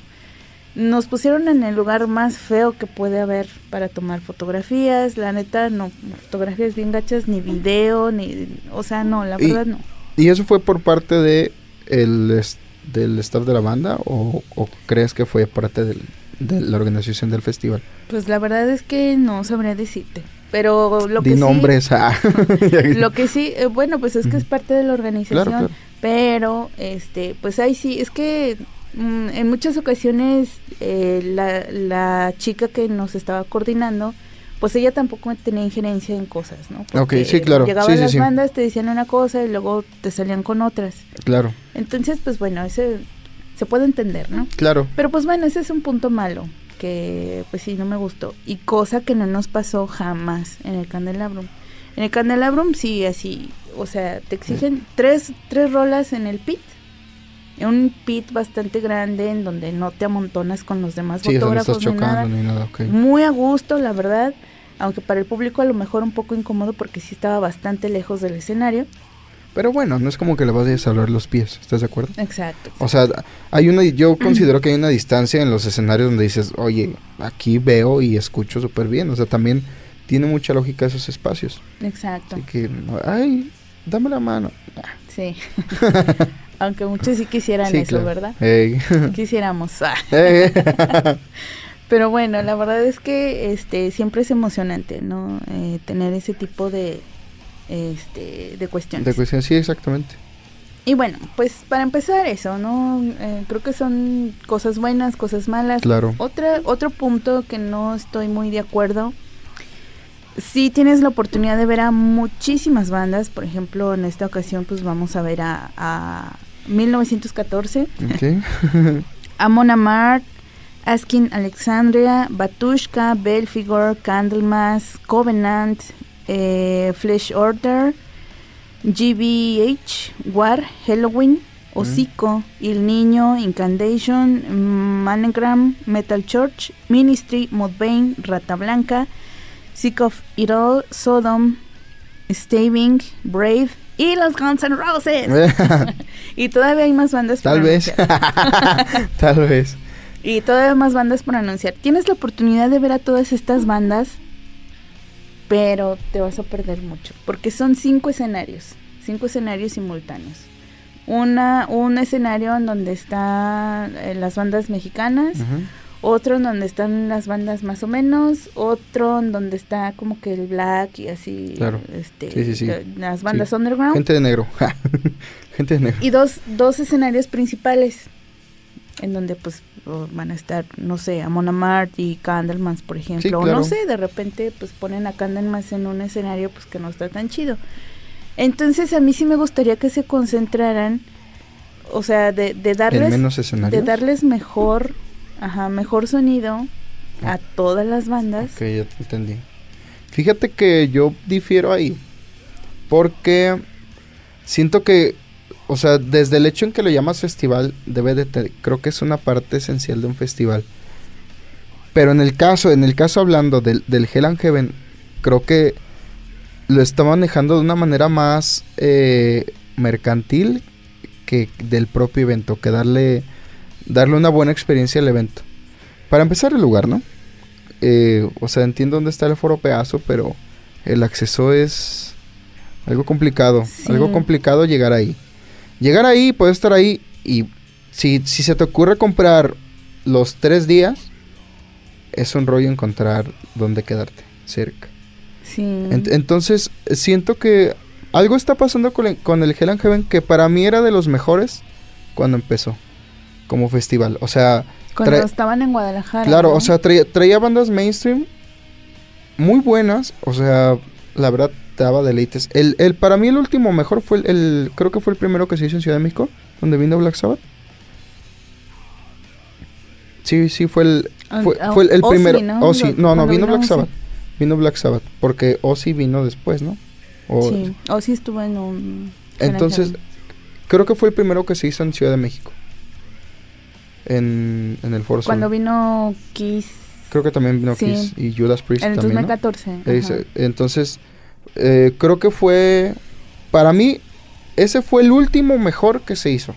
Nos pusieron en el lugar más feo que puede haber para tomar fotografías, la neta no, fotografías bien gachas, ni video, ni, o sea, no, la verdad no. ¿Y eso fue por parte de el del staff de la banda o, o crees que fue parte del- de la organización del festival? Pues la verdad es que no sabría decirte, pero lo Di que sí... nombres. ah. [laughs] Lo que sí, eh, bueno, pues es que es parte de la organización, Claro, claro. pero, este, pues ahí sí, es que mm, en muchas ocasiones eh, la, la chica que nos estaba coordinando, pues ella tampoco tenía injerencia en cosas, ¿no? Ok, sí, claro. Llegaban Sí, sí, las sí. bandas, te decían una cosa y luego te salían con otras. Claro, Entonces, pues bueno, ese se puede entender, ¿no? claro. Pero pues bueno, ese es un punto malo que pues sí no me gustó y cosa que no nos pasó jamás en el Candelabrum. En el Candelabrum sí así, o sea, te exigen tres tres rolas en el pit. Un pit bastante grande en donde no te amontonas con los demás Sí, no estás fotógrafos ni nada. ni. Muy a gusto, la verdad, aunque para el público a lo mejor un poco incómodo porque sí estaba bastante lejos del escenario. Pero bueno, no es como que le vas a salvar los pies, ¿estás de acuerdo? Exacto. O sea, hay una, yo [clears throat] considero que hay una distancia en los escenarios donde dices, oye, aquí veo y escucho súper bien. O sea, también tiene mucha lógica esos espacios. Exacto. Así que, ay, dame la mano. Sí. [laughs] aunque muchos sí quisieran sí, eso, claro. ¿verdad? [laughs] Quisiéramos. [laughs] Pero bueno, la verdad es que este siempre es emocionante, ¿no? Eh, tener ese tipo de este de cuestiones. De cuestión, sí, exactamente. Y bueno, pues para empezar eso, ¿no? Eh, creo que son cosas buenas, cosas malas. Claro. Otra, otro punto que no estoy muy de acuerdo. Sí tienes la oportunidad de ver a muchísimas bandas. Por ejemplo, en esta ocasión, pues vamos a ver a, a 1914, Ok. [laughs] Amon Amarth, Askin Alexandria, Batushka, Belfigor, Candlemas, Covenant, eh, Flesh Order, GBH, War, Halloween, Hocico, El Niño, Incantation, Manegram, Metal Church, Ministry, Mudvayne, Rata Blanca, Sick of It All, Sodom, Staving, Brave y los Guns N' Roses. [laughs] y todavía hay más bandas por Tal vez. anunciar. [laughs] Tal vez. Y todavía más bandas por anunciar. Tienes la oportunidad de ver a todas estas bandas, pero te vas a perder mucho. Porque son cinco escenarios. Cinco escenarios simultáneos. Una, un escenario en donde están eh, las bandas mexicanas. Otro en donde están las bandas más o menos, otro en donde está como que el black y así, Claro. este, Sí, sí, sí. las bandas underground. Gente de negro. [laughs] Gente de negro. Y dos, dos escenarios principales, en donde pues van a estar, no sé, Amon Amarth y Candlemans, por ejemplo. O no sé, de repente pues ponen a Candlemans en un escenario pues que no está tan chido. Entonces a mí sí me gustaría que se concentraran, o sea, de, darles... menos. De darles mejor, ajá, mejor sonido a todas las bandas. Ok, ya te entendí. Fíjate que yo difiero ahí. Porque siento que, o sea, desde el hecho en que lo llamas festival, debe de te- creo que es una parte esencial de un festival. Pero en el caso, en el caso hablando del, del Hell and Heaven, creo que lo está manejando de una manera más eh, mercantil que del propio evento, que darle, darle una buena experiencia al evento. Para empezar el lugar, ¿no? Eh, o sea, entiendo dónde está el foro pedazo, pero el acceso es algo complicado. Sí. Algo complicado llegar ahí. Llegar ahí, puedes estar ahí y si, si se te ocurre comprar los tres días, es un rollo encontrar dónde quedarte cerca. Sí. Ent- entonces, siento que algo está pasando con el, con el Hell and Heaven que para mí era de los mejores cuando empezó como festival. O sea, Cuando estaban en Guadalajara. Claro, ¿no? o sea, traía, traía bandas mainstream muy buenas. O sea, la verdad daba deleites. El, el, para mí el último mejor fue el, el- creo que fue el primero que se hizo en Ciudad de México, donde vino Black Sabbath. Sí, sí, fue el, fue, Ah, fue el, el Ozzy, primero. ¿no? Ozzy, no, no, vino Black Ozzy. Sabbath. Vino Black Sabbath, porque Ozzy vino después, ¿no? O- Sí, o sí estuvo en un... Entonces, creo que fue el primero que se hizo en Ciudad de México. En, en el Foro Sol. Cuando vino Kiss Creo que también vino Sí. Kiss y Judas Priest en el también, ¿no? 2014. ajá. Ese- entonces, eh, creo que fue, para mí, ese fue el último mejor que se hizo.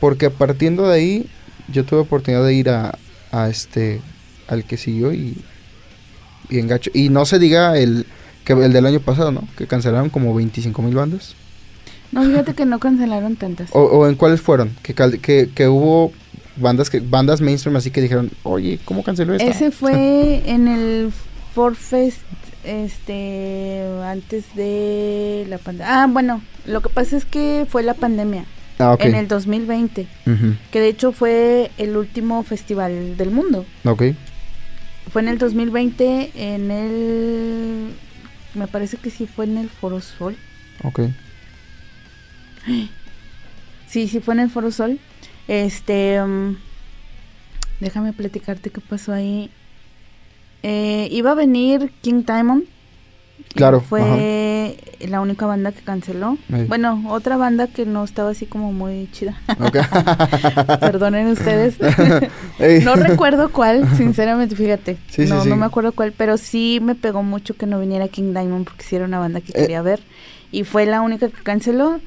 Porque partiendo de ahí, yo tuve oportunidad de ir a, a este, al que siguió y, y engacho. Y no se diga el, que el del año pasado, ¿no? Que cancelaron como 25 mil bandas. No, fíjate que no cancelaron tantas. O, o en cuáles fueron? Que, que, que hubo bandas que bandas mainstream así que dijeron, oye, ¿cómo canceló esta? Ese fue [laughs] en el Forfest, este, antes de la pandemia. Ah, bueno, lo que pasa es que fue la pandemia, ah, ok. en el 2020, Ujú, que de hecho fue el último festival del mundo. Ok. Fue en el 2020, en el... Me parece que sí fue en el Foro Sol. Ok. [gasps] Sí, sí fue en el Foro Sol. Este, mm, déjame platicarte qué pasó ahí. Eh, iba a venir King Diamond. Claro, Fue la única banda que canceló. Bueno, otra banda que no estaba así como muy chida. Ok. [laughs] Perdonen ustedes. [laughs] No recuerdo cuál, sinceramente, fíjate. [laughs] Sí, sí, no, sí. no me acuerdo cuál, pero sí me pegó mucho que no viniera King Diamond porque sí era una banda que Eh. quería ver. Y fue la única que canceló.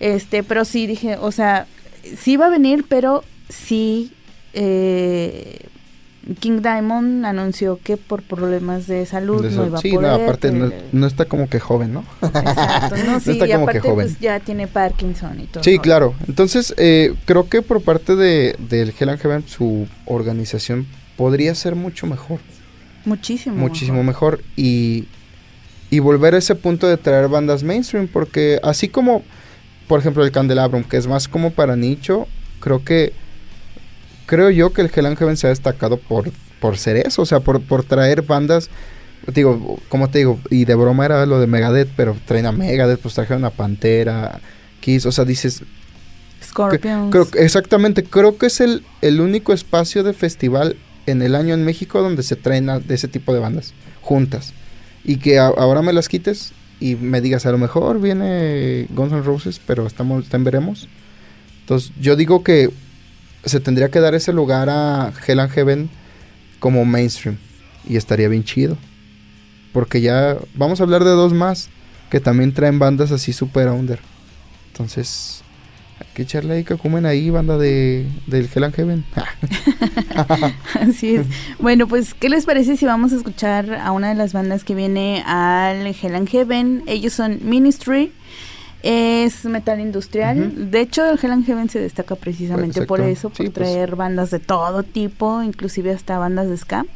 Este, pero sí dije, o sea, sí iba a venir, pero sí eh, King Diamond anunció que por problemas de salud De no iba a sí, poder. no, aparte no, no está como que joven, ¿no? Exacto, no, [laughs] sí, está y como que aparte joven. pues ya tiene Parkinson y todo. Sí, claro. Entonces, eh, creo que por parte de, del Hell and Heaven, su organización podría ser mucho mejor. Muchísimo. muchísimo mejor. Y, y volver a ese punto de traer bandas mainstream, porque así como, por ejemplo, el Candelabrum, que es más como para nicho, creo que, creo yo que el Hell and Heaven se ha destacado por, por ser eso, o sea, por, por traer bandas, digo, como te digo, y de broma era lo de Megadeth, pero traen a Megadeth, pues trajeron a Pantera, Kiss, o sea, dices, Scorpions. Creo, exactamente, creo que es el, el único espacio de festival en el año en México donde se traen a- de ese tipo de bandas juntas. Y que a- ahora me las quites y me digas, a lo mejor viene Guns N' Roses, pero estamos, están veremos. Entonces, yo digo que se tendría que dar ese lugar a Hell and Heaven como mainstream. Y estaría bien chido. porque ya vamos a hablar de dos más que también traen bandas así super under. Entonces, hay que echarle ahí que comen ahí, banda de, del Hell and Heaven. [laughs] Así es. Bueno, pues, ¿qué les parece si vamos a escuchar a una de las bandas que viene al Hell and Heaven? Ellos son Ministry. Es metal industrial. De hecho, el Hell and Heaven se destaca precisamente por eso, por Sí, pues. traer bandas de todo tipo, inclusive hasta bandas de ska.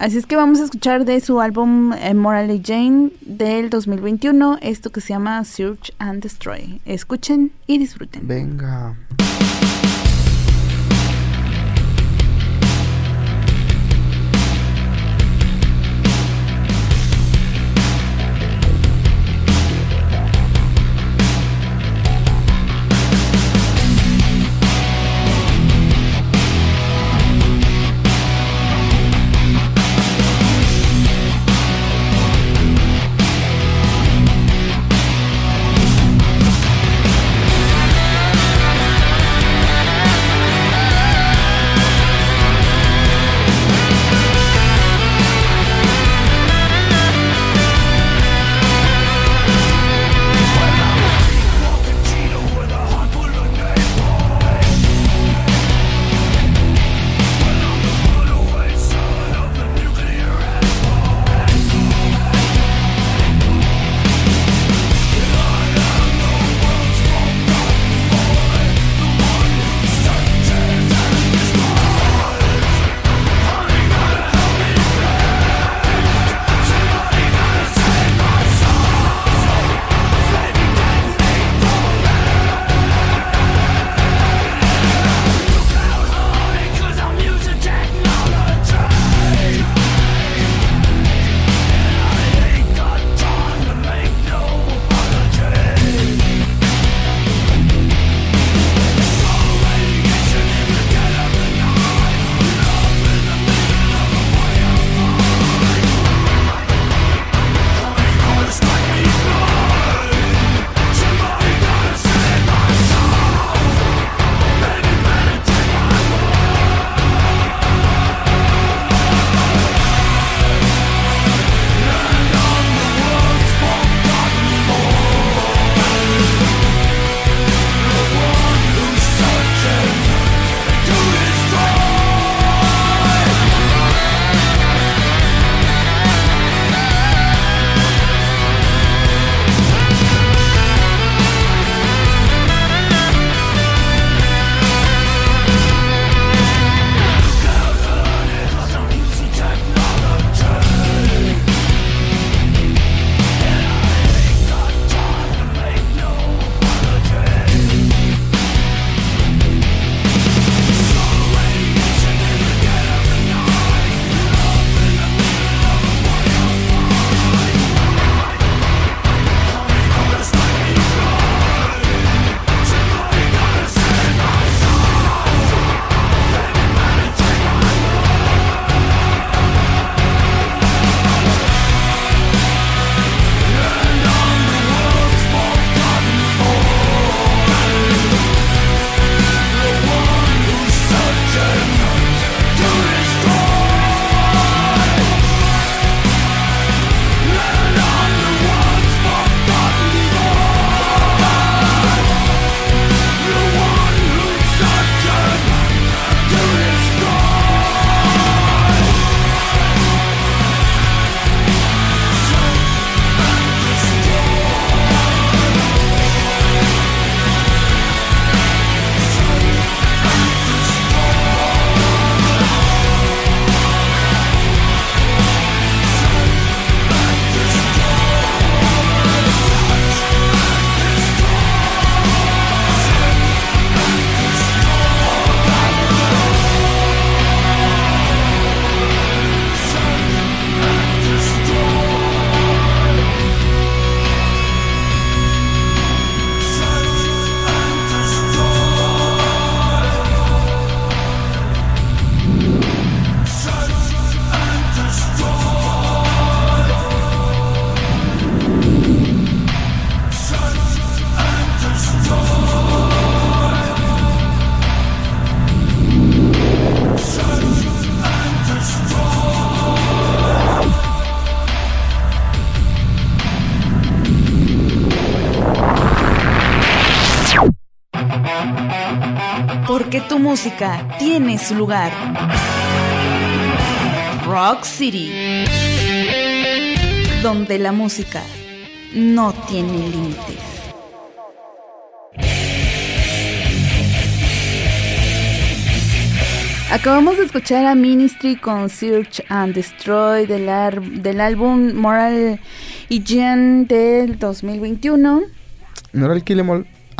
Así es que vamos a escuchar de su álbum eh, Morally Jane del 2021, esto que se llama Search and Destroy. Escuchen y disfruten. Venga. Música tiene su lugar. Rock City, donde la música no tiene límites. Acabamos de escuchar a Ministry con Search and Destroy del, ar- del álbum Moral Hygiene del 2021. ¿No era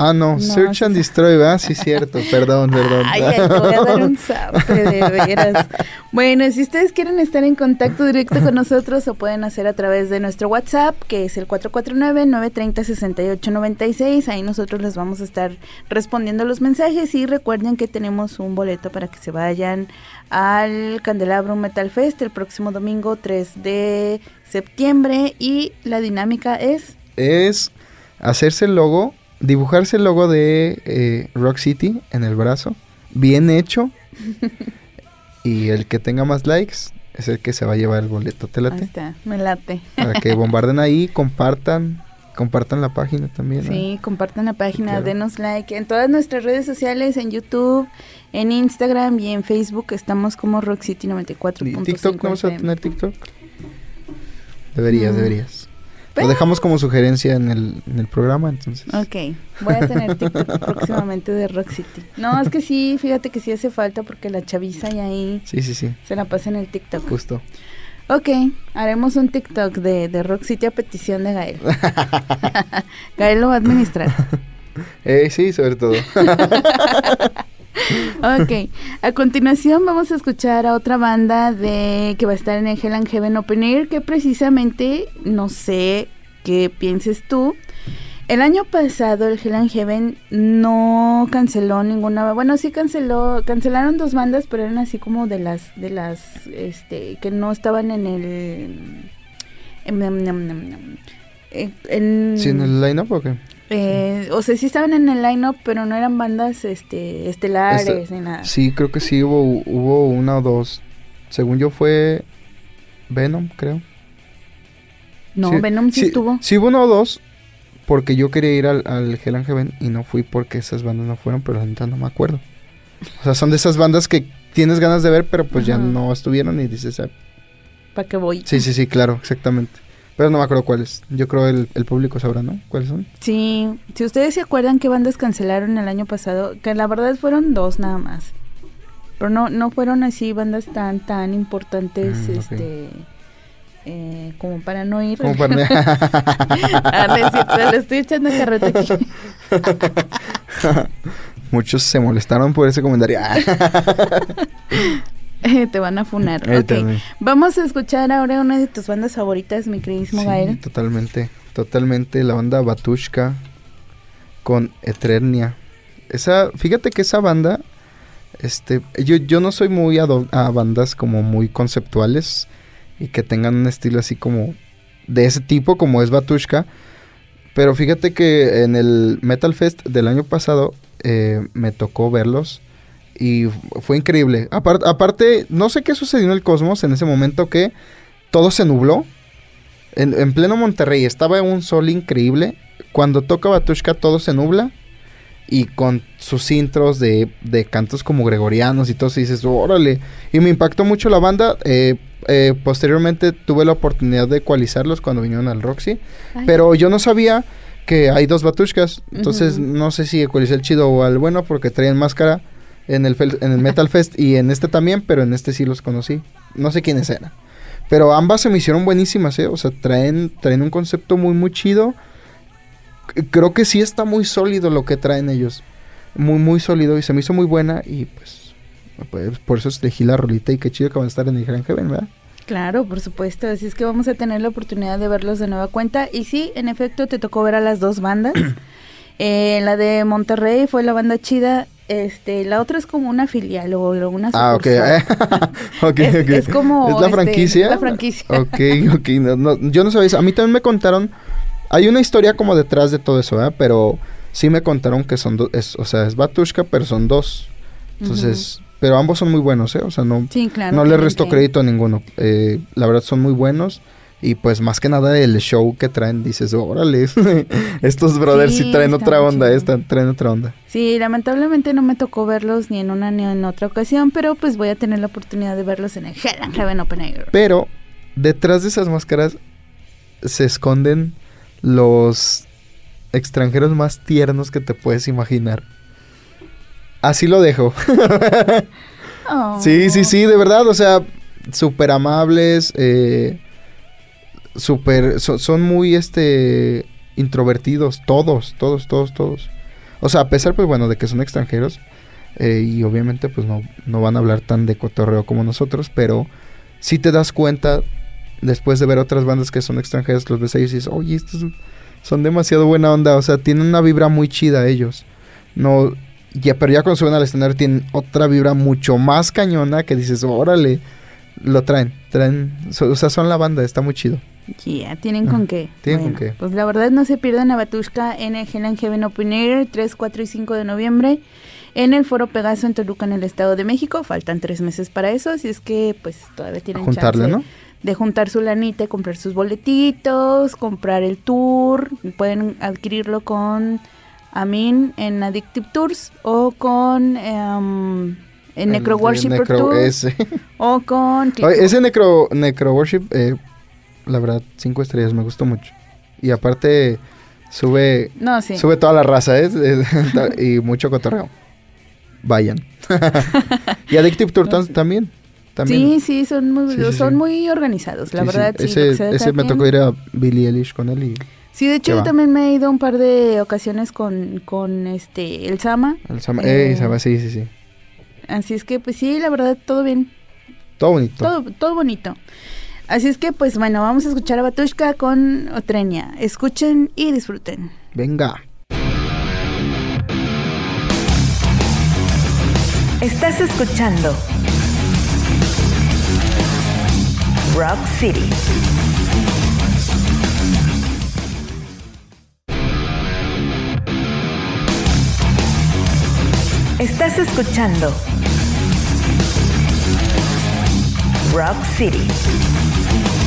Ah, no, No, Search and es- Destroy, ¿verdad? Sí, cierto, perdón, perdón. Ay, ay, te voy a dar un zape de [laughs] veras. Bueno, si ustedes quieren estar en contacto directo con nosotros, lo pueden hacer a través de nuestro WhatsApp, que es el 449-930-6896. Ahí nosotros les vamos a estar respondiendo los mensajes y recuerden que tenemos un boleto para que se vayan al Candelabro Metal Fest el próximo domingo 3 de septiembre y la dinámica es... es hacerse el logo, dibujarse el logo de eh, Rock City en el brazo, bien hecho. [laughs] y el que tenga más likes es el que se va a llevar el boleto. ¿Te Ahí late? está, me late. Para que bombarden ahí, [laughs] compartan, compartan la página también. ¿no? Sí, compartan la página, claro. denos like en todas nuestras redes sociales, en YouTube, en Instagram y en Facebook estamos como Rock City 94.5. ¿Y TikTok? ¿No vas a tener TikTok? Deberías, Mm. deberías. Pues- Lo dejamos como sugerencia en el, en el programa, entonces. Ok, voy a tener TikTok [laughs] próximamente de Rock City. No, es que sí, fíjate que sí hace falta porque la chaviza y ahí Sí, sí, sí, se la pasa en el TikTok. justo. Ok, haremos un TikTok de, de Rock City a petición de Gael. [laughs] Gael lo va a administrar. Eh, sí, sobre todo. [laughs] Ok, a continuación vamos a escuchar a otra banda de que va a estar en el Hell and Heaven Open Air, que precisamente no sé qué pienses tú. El año pasado el Hell and Heaven no canceló ninguna, bueno sí canceló, cancelaron dos bandas, pero eran así como de las, de las, este, que no estaban en el, en- ¿Sí en el line-up o qué? Eh, o sea, sí estaban en el line-up, pero no eran bandas este, estelares Esta- ni nada. Sí, creo que sí hubo, hubo una o dos. Según yo fue Venom, creo. No, sí, Venom sí, sí, estuvo. Sí hubo uno o dos, porque yo quería ir al, al Hell and Heaven y no fui porque esas bandas no fueron, pero la neta no me acuerdo. O sea, son de esas bandas que tienes ganas de ver, pero pues ya no estuvieron y dices, ah, ¿Para qué voy? sí, sí, sí, claro, exactamente. Pero no me acuerdo cuáles. Yo creo el, el público sabrá, ¿no? ¿Cuáles son? Sí, si ustedes se acuerdan qué bandas cancelaron el año pasado, que la verdad fueron dos nada más. Pero no, no fueron así bandas tan, tan importantes, Mm, ok. este, eh, como para no ir. Como para... [laughs] Ah, le estoy echando carreta aquí. [laughs] Muchos se molestaron por ese comentario. [laughs] [laughs] Te van a funar. Eh, Ok, también. Vamos a escuchar ahora una de tus bandas favoritas, mi queridísimo Sí, Gael. totalmente, totalmente. La banda Batushka con Eternia. Esa, fíjate que esa banda, este, yo, yo no soy muy a bandas como muy conceptuales y que tengan un estilo así como de ese tipo como es Batushka. Pero fíjate que en el Metal Fest del año pasado eh, me tocó verlos y fu- fue increíble. Apar- aparte, no sé qué sucedió en el cosmos en ese momento que todo se nubló. En, en pleno Monterrey estaba un sol increíble. Cuando toca Batushka todo se nubla. Y con sus intros de, de cantos como gregorianos y todo, y dices, órale. Y me impactó mucho la banda. eh, eh, posteriormente tuve la oportunidad de ecualizarlos cuando vinieron al Roxy. Ay. Pero yo no sabía que hay dos Batushkas. Entonces no sé si ecualicé el chido o al bueno porque traían máscara en el, en el Metal Fest y en este también, pero en este sí los conocí. No sé quiénes eran. Pero ambas se me hicieron buenísimas, ¿eh? O sea, traen, traen un concepto muy, muy chido. Creo que sí está muy sólido lo que traen ellos. Muy, muy sólido y se me hizo muy buena y pues, pues, por eso elegí la rolita y qué chido que van a estar en el Gran Heaven, ¿verdad? Claro, por supuesto. Así es que vamos a tener la oportunidad de verlos de nueva cuenta. Y sí, en efecto, te tocó ver a las dos bandas. [clears throat] Eh, la de Monterrey fue la banda chida. Este, la otra es como una filial o una Ah, ok. sucursal. [laughs] ok, Es- como, ¿Es la este, franquicia? la franquicia. Ok, ok. no, no, yo no sabía eso. A mí también me contaron. Hay una historia como detrás de todo eso, ¿verdad? Pero sí me contaron que son dos. O sea, es Batushka, pero son dos. Entonces. Pero ambos son muy buenos, ¿eh? O sea, no, Sí, claro. no le resto que- crédito a ninguno. Eh, la verdad son muy buenos. Y pues más que nada el show que traen, dices, órale, [laughs] estos brothers sí, Sí, traen otra onda, chido. están, traen otra onda. Sí, lamentablemente no me tocó verlos ni en una ni en otra ocasión, pero pues voy a tener la oportunidad de verlos en el Hell and Heaven Open Air. Pero detrás de esas máscaras se esconden los extranjeros más tiernos que te puedes imaginar. Así lo dejo. [laughs] Oh. Sí, sí, sí, de verdad, o sea, súper amables, eh, súper, so- son muy, este, introvertidos, todos, todos, todos, todos. O sea, a pesar, pues bueno, de que son extranjeros, eh, y obviamente, pues no, no van a hablar tan de cotorreo como nosotros, pero sí te das cuenta, después de ver otras bandas que son extranjeras, los ves a ellos y dices, oye, estos son demasiado buena onda, o sea, tienen una vibra muy chida ellos. No, ya, pero ya cuando suben al escenario tienen otra vibra mucho más cañona que dices, órale, lo traen, traen, o sea, son la banda, está muy chido. Ya, tienen con Ajá, qué. tienen con qué. Pues la verdad no se pierdan a Batushka en el Hell and Heaven Open Air 3, 4 y 5 de noviembre en el Foro Pegaso en Toluca en el Estado de México. Faltan tres meses para eso, así es que pues todavía tienen Juntarle, chance ¿no? de juntar su lanita, comprar sus boletitos, comprar el tour. Pueden adquirirlo con Amin en Addictive Tours o con em, en Necro Worshipper Necro- Tour ese. o con Oye, ese Necro, Necro Worship, eh, la verdad, cinco estrellas, me gustó mucho. Y aparte, sube, No, sí. sube toda la raza, ¿eh? [laughs] y mucho cotorreo. Vayan. [laughs] y Addictive Tour tam- también. también. Sí, sí, son muy, Sí, sí, son sí. muy organizados, la verdad. Ese, ese me tocó ir a Billie Eilish con él y Sí, de hecho yo va. también me he ido un par de ocasiones con, con este el Sama. el Sama- Eh, eh, Sama- sí, sí, sí. Así es que, pues sí, la verdad, todo bien. Todo bonito. Todo, todo bonito. Así es que, pues bueno, vamos a escuchar a Batushka con Otrenia. Escuchen y disfruten. Venga. Estás escuchando Rock City. Estás escuchando Rock City.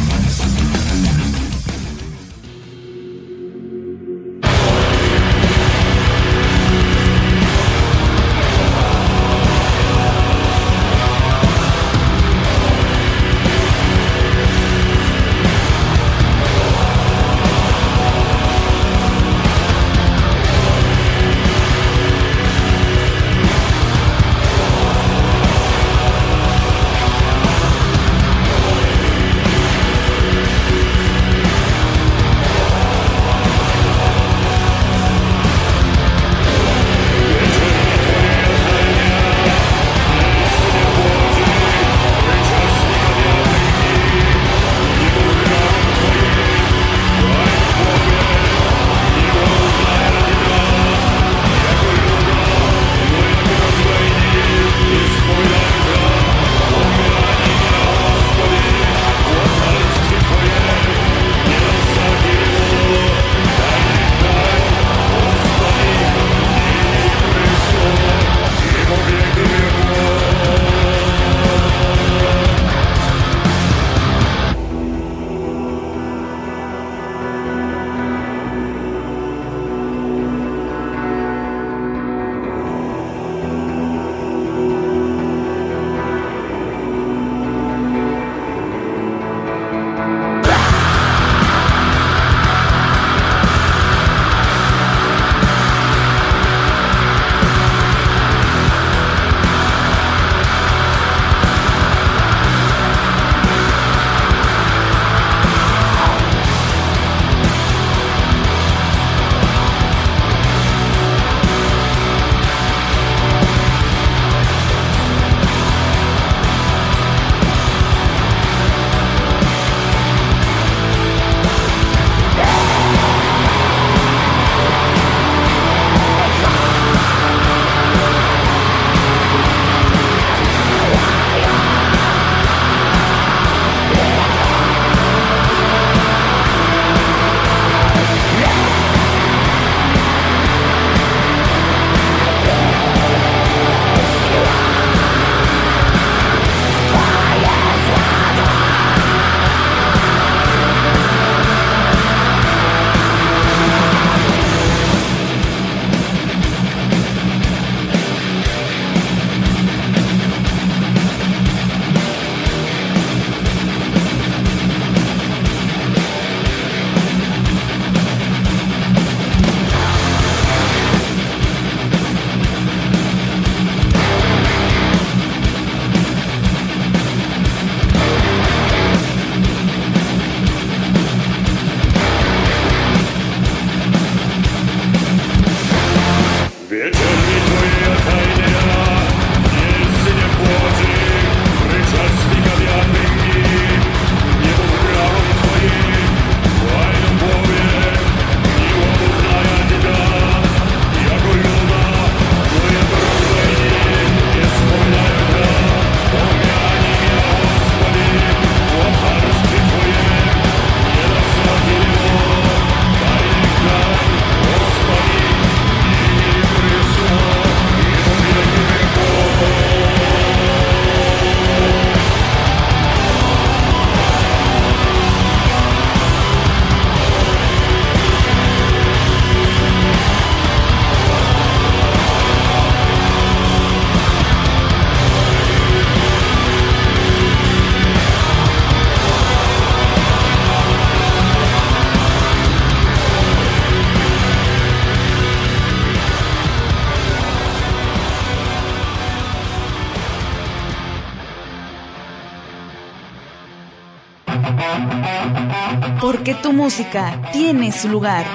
Música tiene su lugar.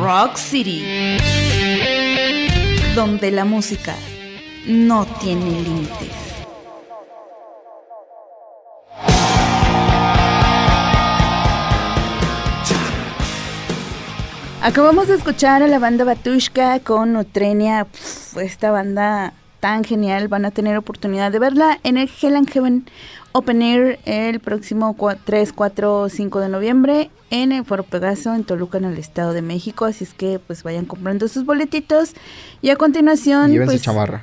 Rock City. Donde la música no tiene límites. Acabamos de escuchar a la banda Batushka con Utrenia. Esta banda tan genial. Van a tener oportunidad de verla en el Hell and Heaven Open Air el próximo cua- 3, 4, 5 de noviembre en el Foro Pegaso en Toluca, en el Estado de México. Así es que pues vayan comprando sus boletitos. Y a continuación. Y llévense pues, chamarra.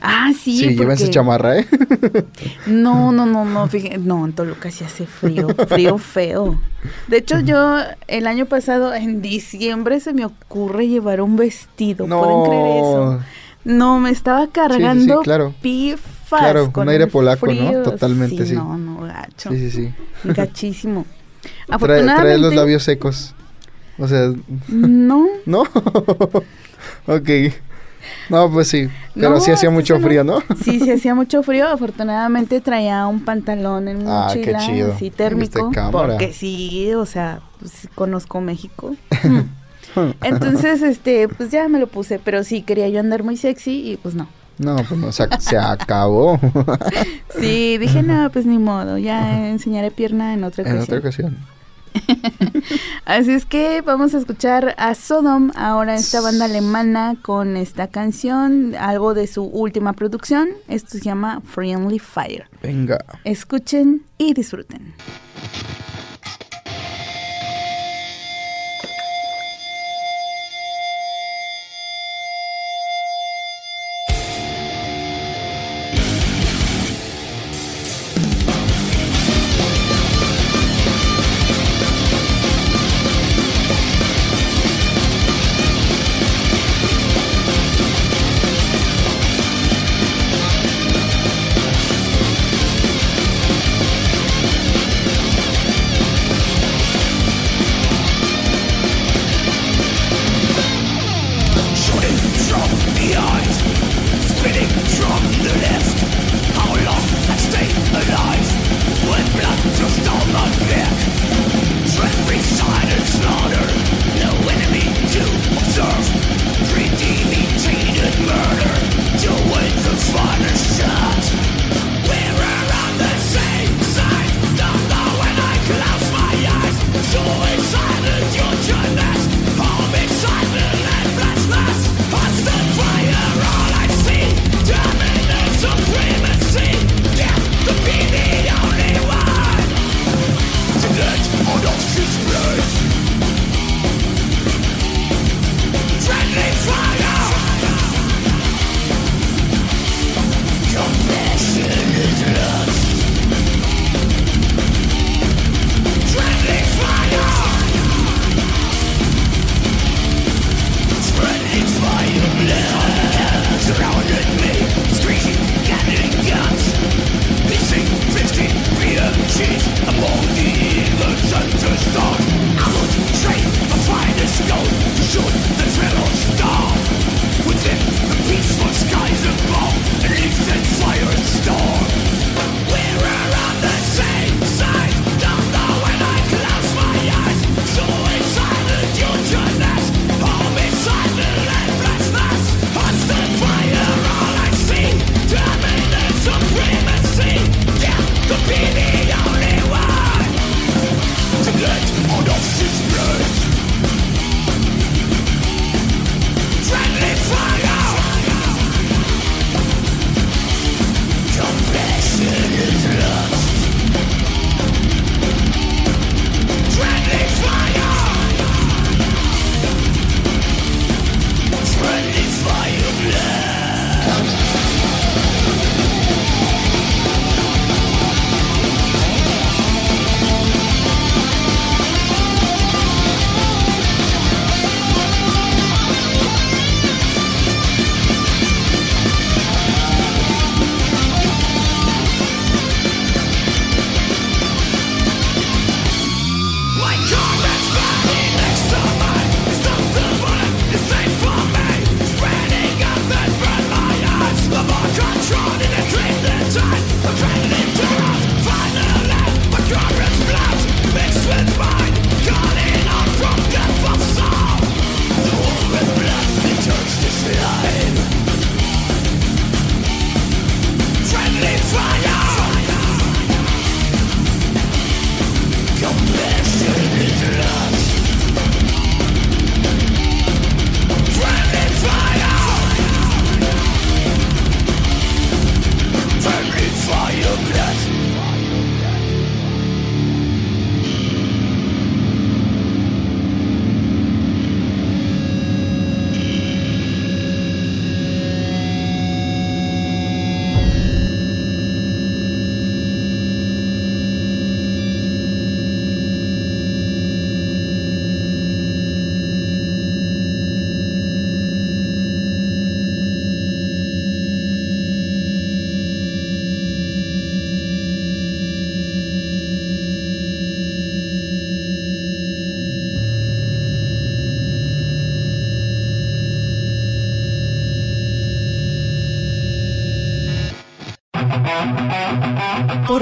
Ah, sí. Sí, llévense porque- chamarra, ¿eh? [laughs] no, no, no, no, fíjate, no, en Toluca sí hace frío, frío feo. De hecho, yo el año pasado, en diciembre, se me ocurre llevar un vestido. ¿Pueden creer eso? No, me estaba cargando claro. Claro, con un aire polaco, ¿no? Totalmente, sí. No, no, gacho. Sí, sí, sí. Gachísimo. [laughs] Trae, Afortunadamente. trae los labios secos. O sea, No. [laughs] ¿no? [laughs] ok. No, pues sí. Pero No, sí hacía mucho no. frío, ¿no? Sí, sí hacía mucho frío. Afortunadamente traía un pantalón en Ah, qué mochila, chido. así ¿Viste térmico. Porque sí, o sea, pues, conozco México. Entonces, este, pues ya me lo puse, pero sí quería yo andar muy sexy y pues no. No, pues no, se, ac- se acabó. [laughs] Sí, dije, no, pues ni modo, ya enseñaré pierna en otra en ocasión. otra ocasión. [laughs] Así es que vamos a escuchar a Sodom, ahora esta banda alemana con esta canción, algo de su última producción. Esto se llama Friendly Fire. Venga. Escuchen y disfruten.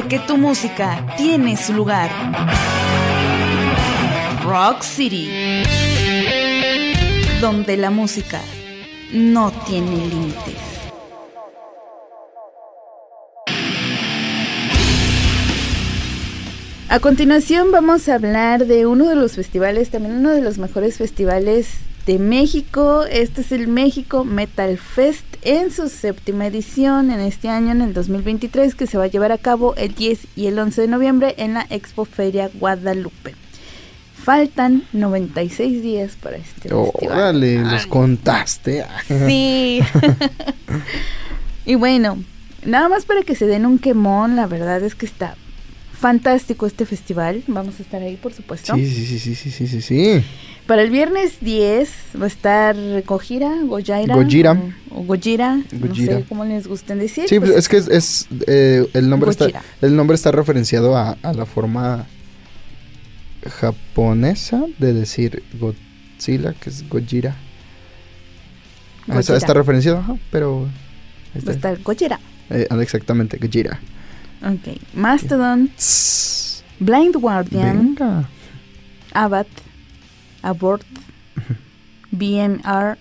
Porque tu música tiene su lugar. Rock City. Donde la música no tiene límites. A continuación vamos a hablar de uno de los festivales, también uno de los mejores festivales de México. Este es el México Metal Fest en su séptima edición en este año, en el 2023, que se va a llevar a cabo el 10 y el 11 de noviembre en la Expo Feria Guadalupe. Faltan 96 días para este festival. Órale, los contaste. Sí. [laughs] [laughs] y bueno, nada más para que se den un quemón, la verdad es que está fantástico este festival. Vamos a estar ahí, por supuesto. Sí, sí, sí, sí, sí, sí, sí, sí. Para el viernes 10 va a estar Gojira, Gojaira. Gojira. O, o Gojira, Gojira. no sé cómo les gusten decir. Sí, pues, es que es, es, eh, el nombre está el nombre está referenciado a, a la forma japonesa de decir Godzilla, que es Gojira. Ah, Está, está referenciado, ajá, pero ahí va está. a estar Gojira. Eh, exactamente, Gojira. Ok. Mastodon, Blind Guardian, Venga. Abad, Abort, BMR,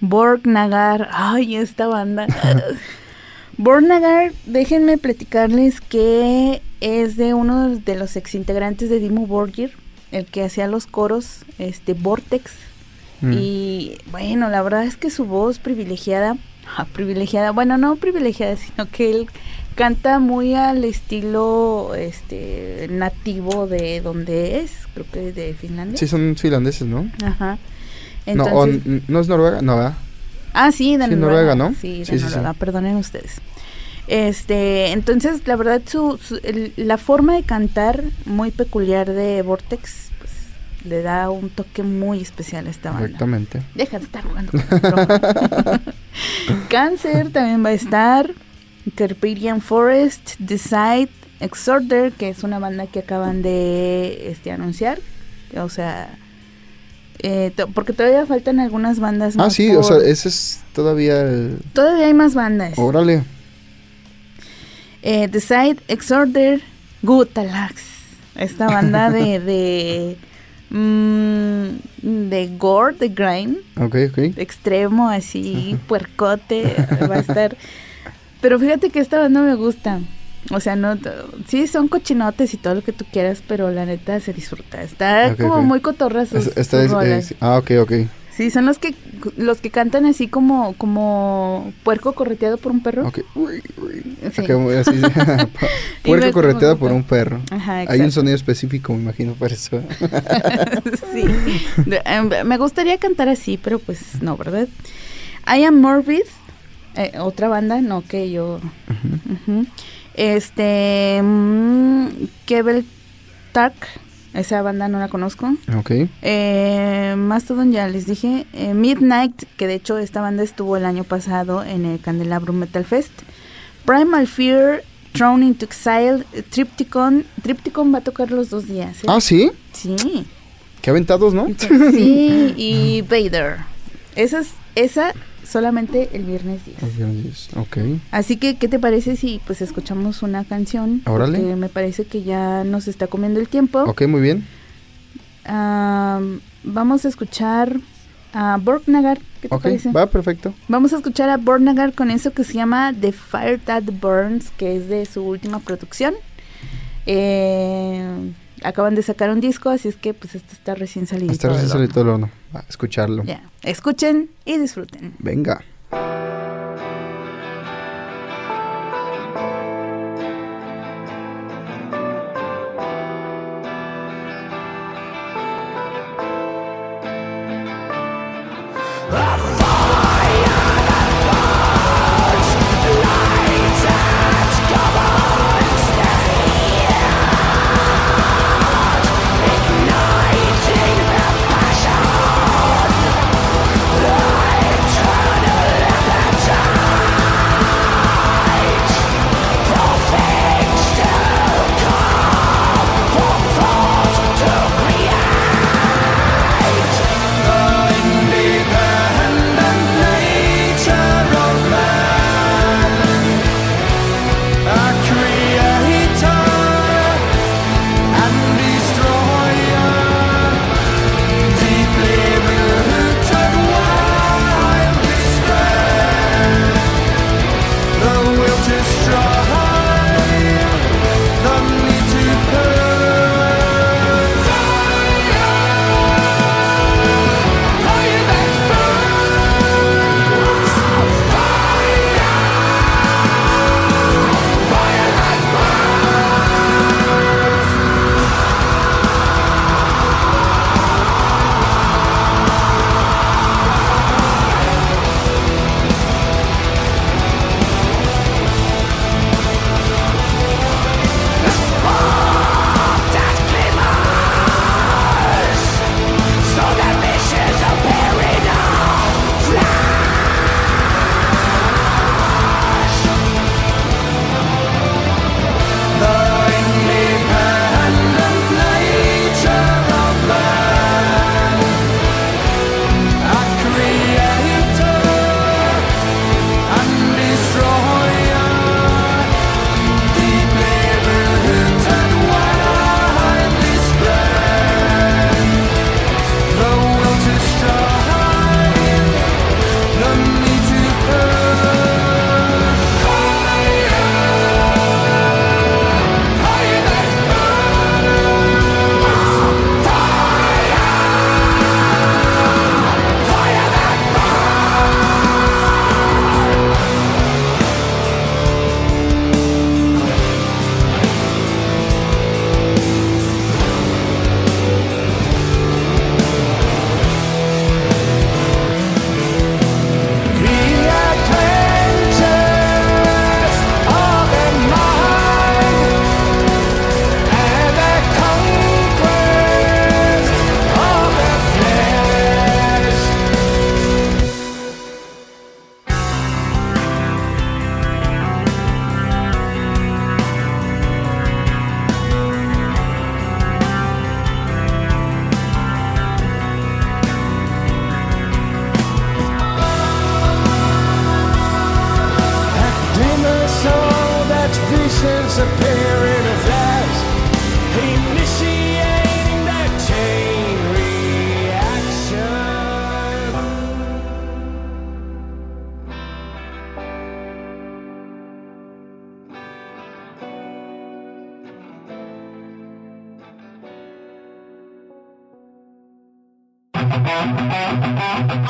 Borgnagar. Ay, esta banda. [laughs] Borgnagar, déjenme platicarles que es de uno de los exintegrantes de Dimmu Borgir, el que hacía los coros, este Vortex. Mm. Y bueno, la verdad es que su voz privilegiada, ah, privilegiada, bueno, no privilegiada, sino que él canta muy al estilo este nativo de donde es, creo que de Finlandia. Sí, son finlandeses, ¿no? Ajá. no, o es Noruega, no, ¿verdad? ah, sí, de sí, Noruega, Noruega, ¿no? Sí, de Sí, sí, sí. Noruega, perdonen ustedes. Este, entonces, la verdad, su, su- el- la forma de cantar muy peculiar de Vortex, pues, le da un toque muy especial a esta banda. Exactamente. Deja de estar jugando con. [laughs] Cáncer también va a estar. Carpathian Forest, Decide, Exorder, que es una banda que acaban de este, anunciar. O sea, eh, porque todavía faltan algunas bandas Ah, más. sí, o sea, ese es todavía el... Todavía hay más bandas. Órale. Eh, Decide, Exorder, Gutalax. Esta banda de. [laughs] de mm, de gore, de grind. Ok, ok. extremo, así, puercote, va a estar. [laughs] Pero fíjate que esta banda me gusta. O sea, no, sí son cochinotes y todo lo que tú quieras, pero la neta se disfruta. Está como muy cotorra sus, Es- esta sus es- rolas. es- ah, ok, ok. Sí, son los que los que cantan así como como puerco correteado por un perro. Ok. Uy. Sí. Así. [laughs] [laughs] Puerco correteado por un perro. Ajá, Hay un sonido específico, me imagino, para eso. [laughs] sí. De- em, me gustaría cantar así, pero pues no, ¿verdad? I Am Morbid, eh, otra banda, no que yo. Este. Mm, Kebel Tark, esa banda no la conozco. Ok. Eh, Mastodon ya les dije. Eh, Midnight, que de hecho esta banda estuvo el año pasado en el Candelabro Metal Fest. Primal Fear, Thrown into Exile, Tripticon. Tripticon va a tocar los dos días. ¿eh? Ah, sí. Sí. Qué aventados, ¿no? Sí, [laughs] y Vader. Esa es, esa solamente el viernes 10. Ok. Así que, ¿qué te parece si pues escuchamos una canción? Órale. Porque me parece que ya nos está comiendo el tiempo. Ok, muy bien. Am, vamos a escuchar a Borgnagar. ¿Qué te parece? va, perfecto. Vamos a escuchar a Borgnagar con eso que se llama The Fire That Burns, que es de su última producción. Eh, acaban de sacar un disco, así es que pues esto está recién salido. Hasta recién salido del horno. Escucharlo. Ya, escuchen y disfruten. Venga.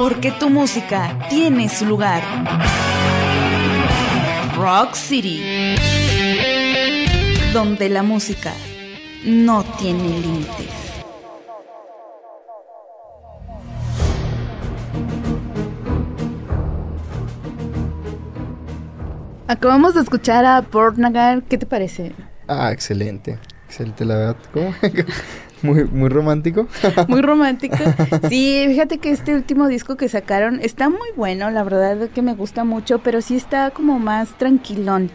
Porque tu música tiene su lugar. Rock City. Donde la música no tiene límites. Acabamos de escuchar a Portnagar. ¿Qué te parece? Ah, excelente. Excelente, la verdad. ¿Cómo? [laughs] muy, muy romántico. [laughs] Muy romántico. [laughs] Sí, fíjate que este último disco que sacaron está muy bueno, la verdad es que me gusta mucho, pero sí está como más tranquilón.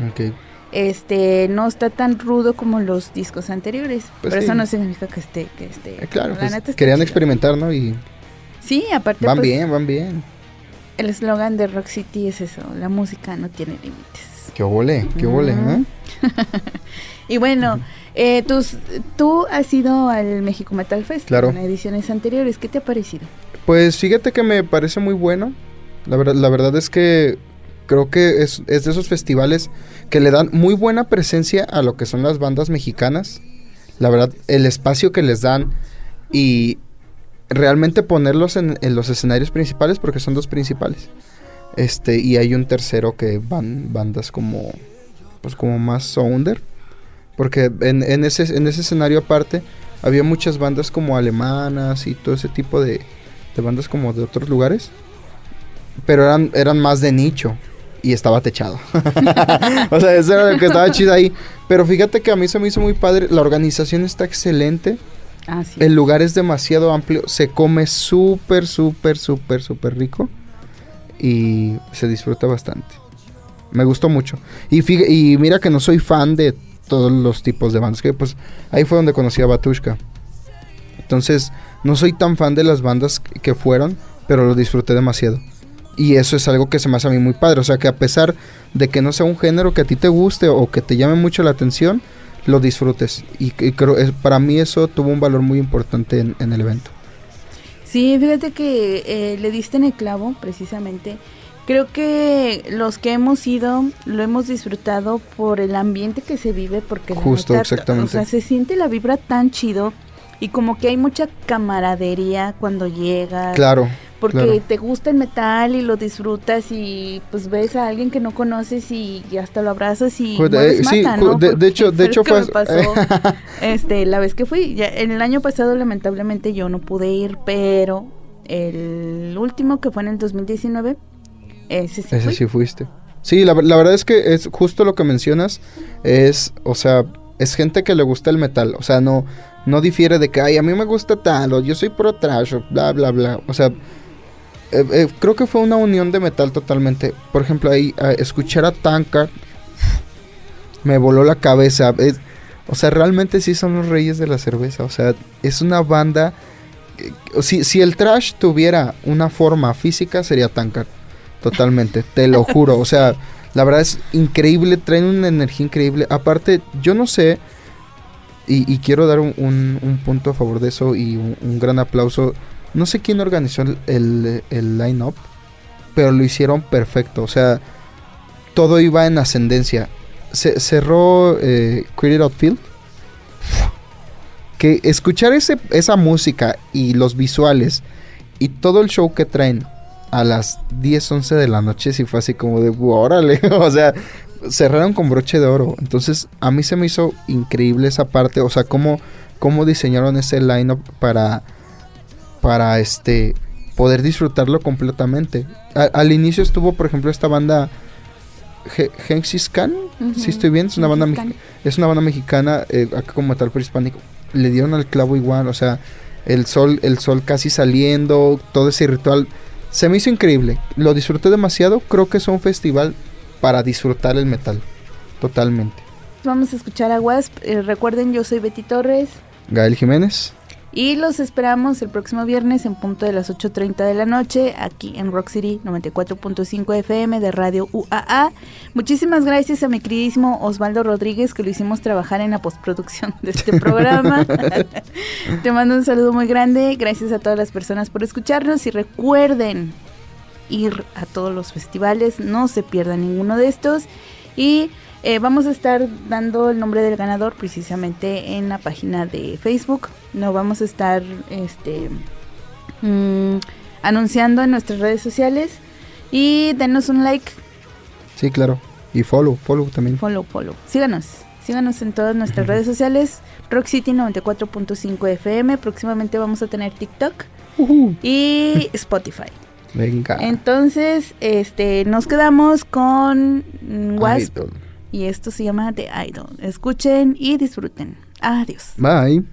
Este, no está tan rudo como los discos anteriores. Pues pero sí. eso no significa que esté, que esté. Eh, claro, la pues, querían chido. experimentar, ¿no? Y Sí, aparte van pues, bien, van bien. el eslogan de Rock City es eso, la música no tiene límites. Qué ole, qué ole, Ujú. ¿eh? [laughs] Y bueno, eh, tus, tú has ido al México Metal Fest Claro. en ediciones anteriores. ¿Qué te ha parecido? Pues fíjate que me parece muy bueno. La verdad, la verdad es que creo que es, es de esos festivales que le dan muy buena presencia a lo que son las bandas mexicanas. La verdad, el espacio que les dan y realmente ponerlos en, en los escenarios principales, porque son dos principales. Este, y hay un tercero que van bandas como, pues como más sounder. Porque en, en ese, en ese escenario aparte había muchas bandas como alemanas y todo ese tipo de, de bandas como de otros lugares. Pero eran, eran más de nicho. Y estaba techado. [laughs] o sea, eso era lo que estaba chido ahí. Pero fíjate que a mí se me hizo muy padre. La organización está excelente. Ah, sí. El lugar es demasiado amplio. Se come súper, súper, súper, súper rico. Y se disfruta bastante. Me gustó mucho. Y, y mira que no soy fan de todos los tipos de bandas. Que pues ahí fue donde conocí a Batushka. Entonces, no soy tan fan de las bandas que fueron, pero lo disfruté demasiado. Y eso es algo que se me hace a mí muy padre. O sea, que a pesar de que no sea un género que a ti te guste o que te llame mucho la atención, lo disfrutes. Y, creo, es, para mí eso tuvo un valor muy importante en, en el evento. Sí, fíjate que eh, le diste en el clavo, precisamente. Creo que los que hemos ido lo hemos disfrutado por el ambiente que se vive, porque la Justo, neta, exactamente. O sea, se siente la vibra tan chido y como que hay mucha camaradería cuando llegas. Claro, Porque claro. te gusta el metal y lo disfrutas y pues ves a alguien que no conoces y, hasta lo abrazas y eh, sí, mata, ju- ¿no? de- [laughs] hecho- de hecho fue me pasó [laughs] este la vez que fui. Ya, en el año pasado lamentablemente yo no pude ir, pero el último que fue en el 2019 ese sí ese fui. sí fuiste. Sí, la, la verdad es que es justo lo que mencionas. Es, o sea, es gente que le gusta el metal. O sea, no, no difiere de que, ay, a mí me gusta tal, o yo soy pro trash, o bla, bla, bla. O sea, eh, eh, creo que fue una unión de metal totalmente. Por ejemplo, ahí, eh, escuchar a Tankard me voló la cabeza. Es- o sea, realmente sí son los reyes de la cerveza. O sea, es una banda. que- si, si el trash tuviera una forma física, sería Tankard. Totalmente, te lo [laughs] juro. O sea, la verdad es increíble, traen una energía increíble. Aparte, yo no sé, y, y quiero dar un, un- un punto a favor de eso y un, un gran aplauso. No sé quién organizó el, el, el line-up, pero lo hicieron perfecto. O sea, todo iba en ascendencia. Se, cerró eh, Created Outfield. Que escuchar ese, esa música y los visuales y todo el show que traen a las 10, 11 de la noche, sí fue así como de, órale, [laughs] o sea, cerraron con broche de oro. Entonces, a mí se me hizo increíble esa parte, o sea, cómo, cómo diseñaron ese lineup para, para este, poder disfrutarlo completamente. A- al inicio estuvo, por ejemplo, esta banda Genghis Khan, si estoy bien, es una banda, es una banda mexicana, eh, acá como metal prehispánico. Le dieron al clavo igual, o sea, el sol, el sol casi saliendo, todo ese ritual. Se me hizo increíble. Lo disfruté demasiado. Creo que es un festival para disfrutar el metal. Totalmente. Vamos a escuchar a Wasp. Eh, recuerden, yo soy Betty Torres. Gael Jiménez. Y los esperamos el próximo viernes en punto de las 8.30 de la noche aquí en Rock City 94.5 FM de Radio UAA. Muchísimas gracias a mi queridísimo Osvaldo Rodríguez que lo hicimos trabajar en la postproducción de este [laughs] programa. [laughs] Te mando un saludo muy grande. Gracias a todas las personas por escucharnos y recuerden ir a todos los festivales, no se pierdan ninguno de estos y eh, vamos a estar dando el nombre del ganador precisamente en la página de Facebook. No vamos a estar este mm, anunciando en nuestras redes sociales y denos un like, Sí, claro. Y follow, follow también. follow, follow. Síganos, síganos en todas nuestras redes sociales. Rock City 94.5 FM. Próximamente vamos a tener TikTok y Spotify. Venga. Entonces, este, nos quedamos con Wasp Idol. Y esto se llama The Idol. Escuchen y disfruten. Adiós. Bye.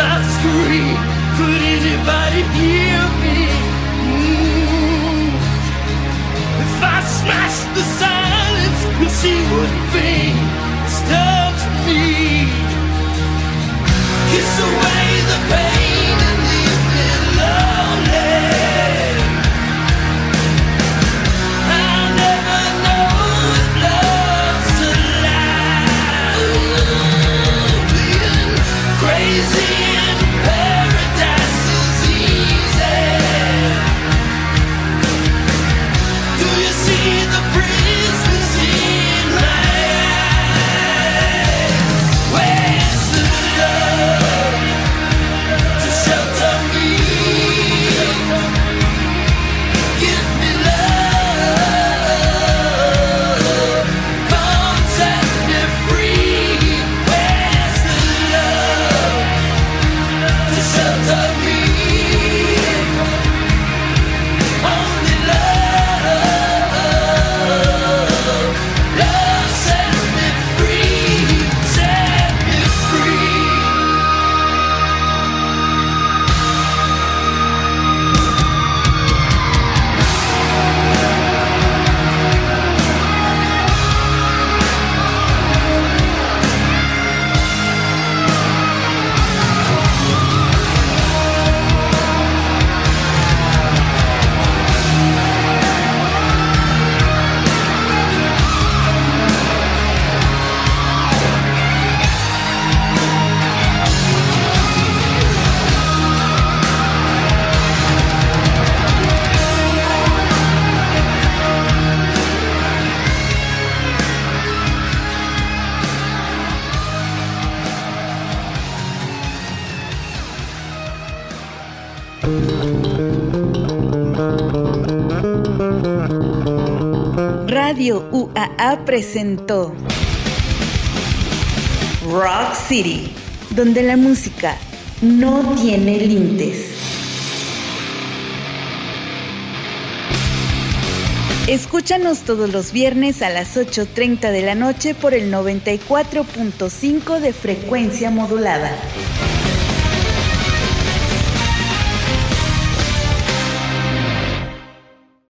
I scream, could anybody hear me? Mm. If I smash the silence, you'll see what pain has done to me. Kiss away the pain Presentó Rock City, donde la música no tiene límites. Escúchanos todos los viernes a las 8.30 de la noche por el 94.5 de frecuencia modulada.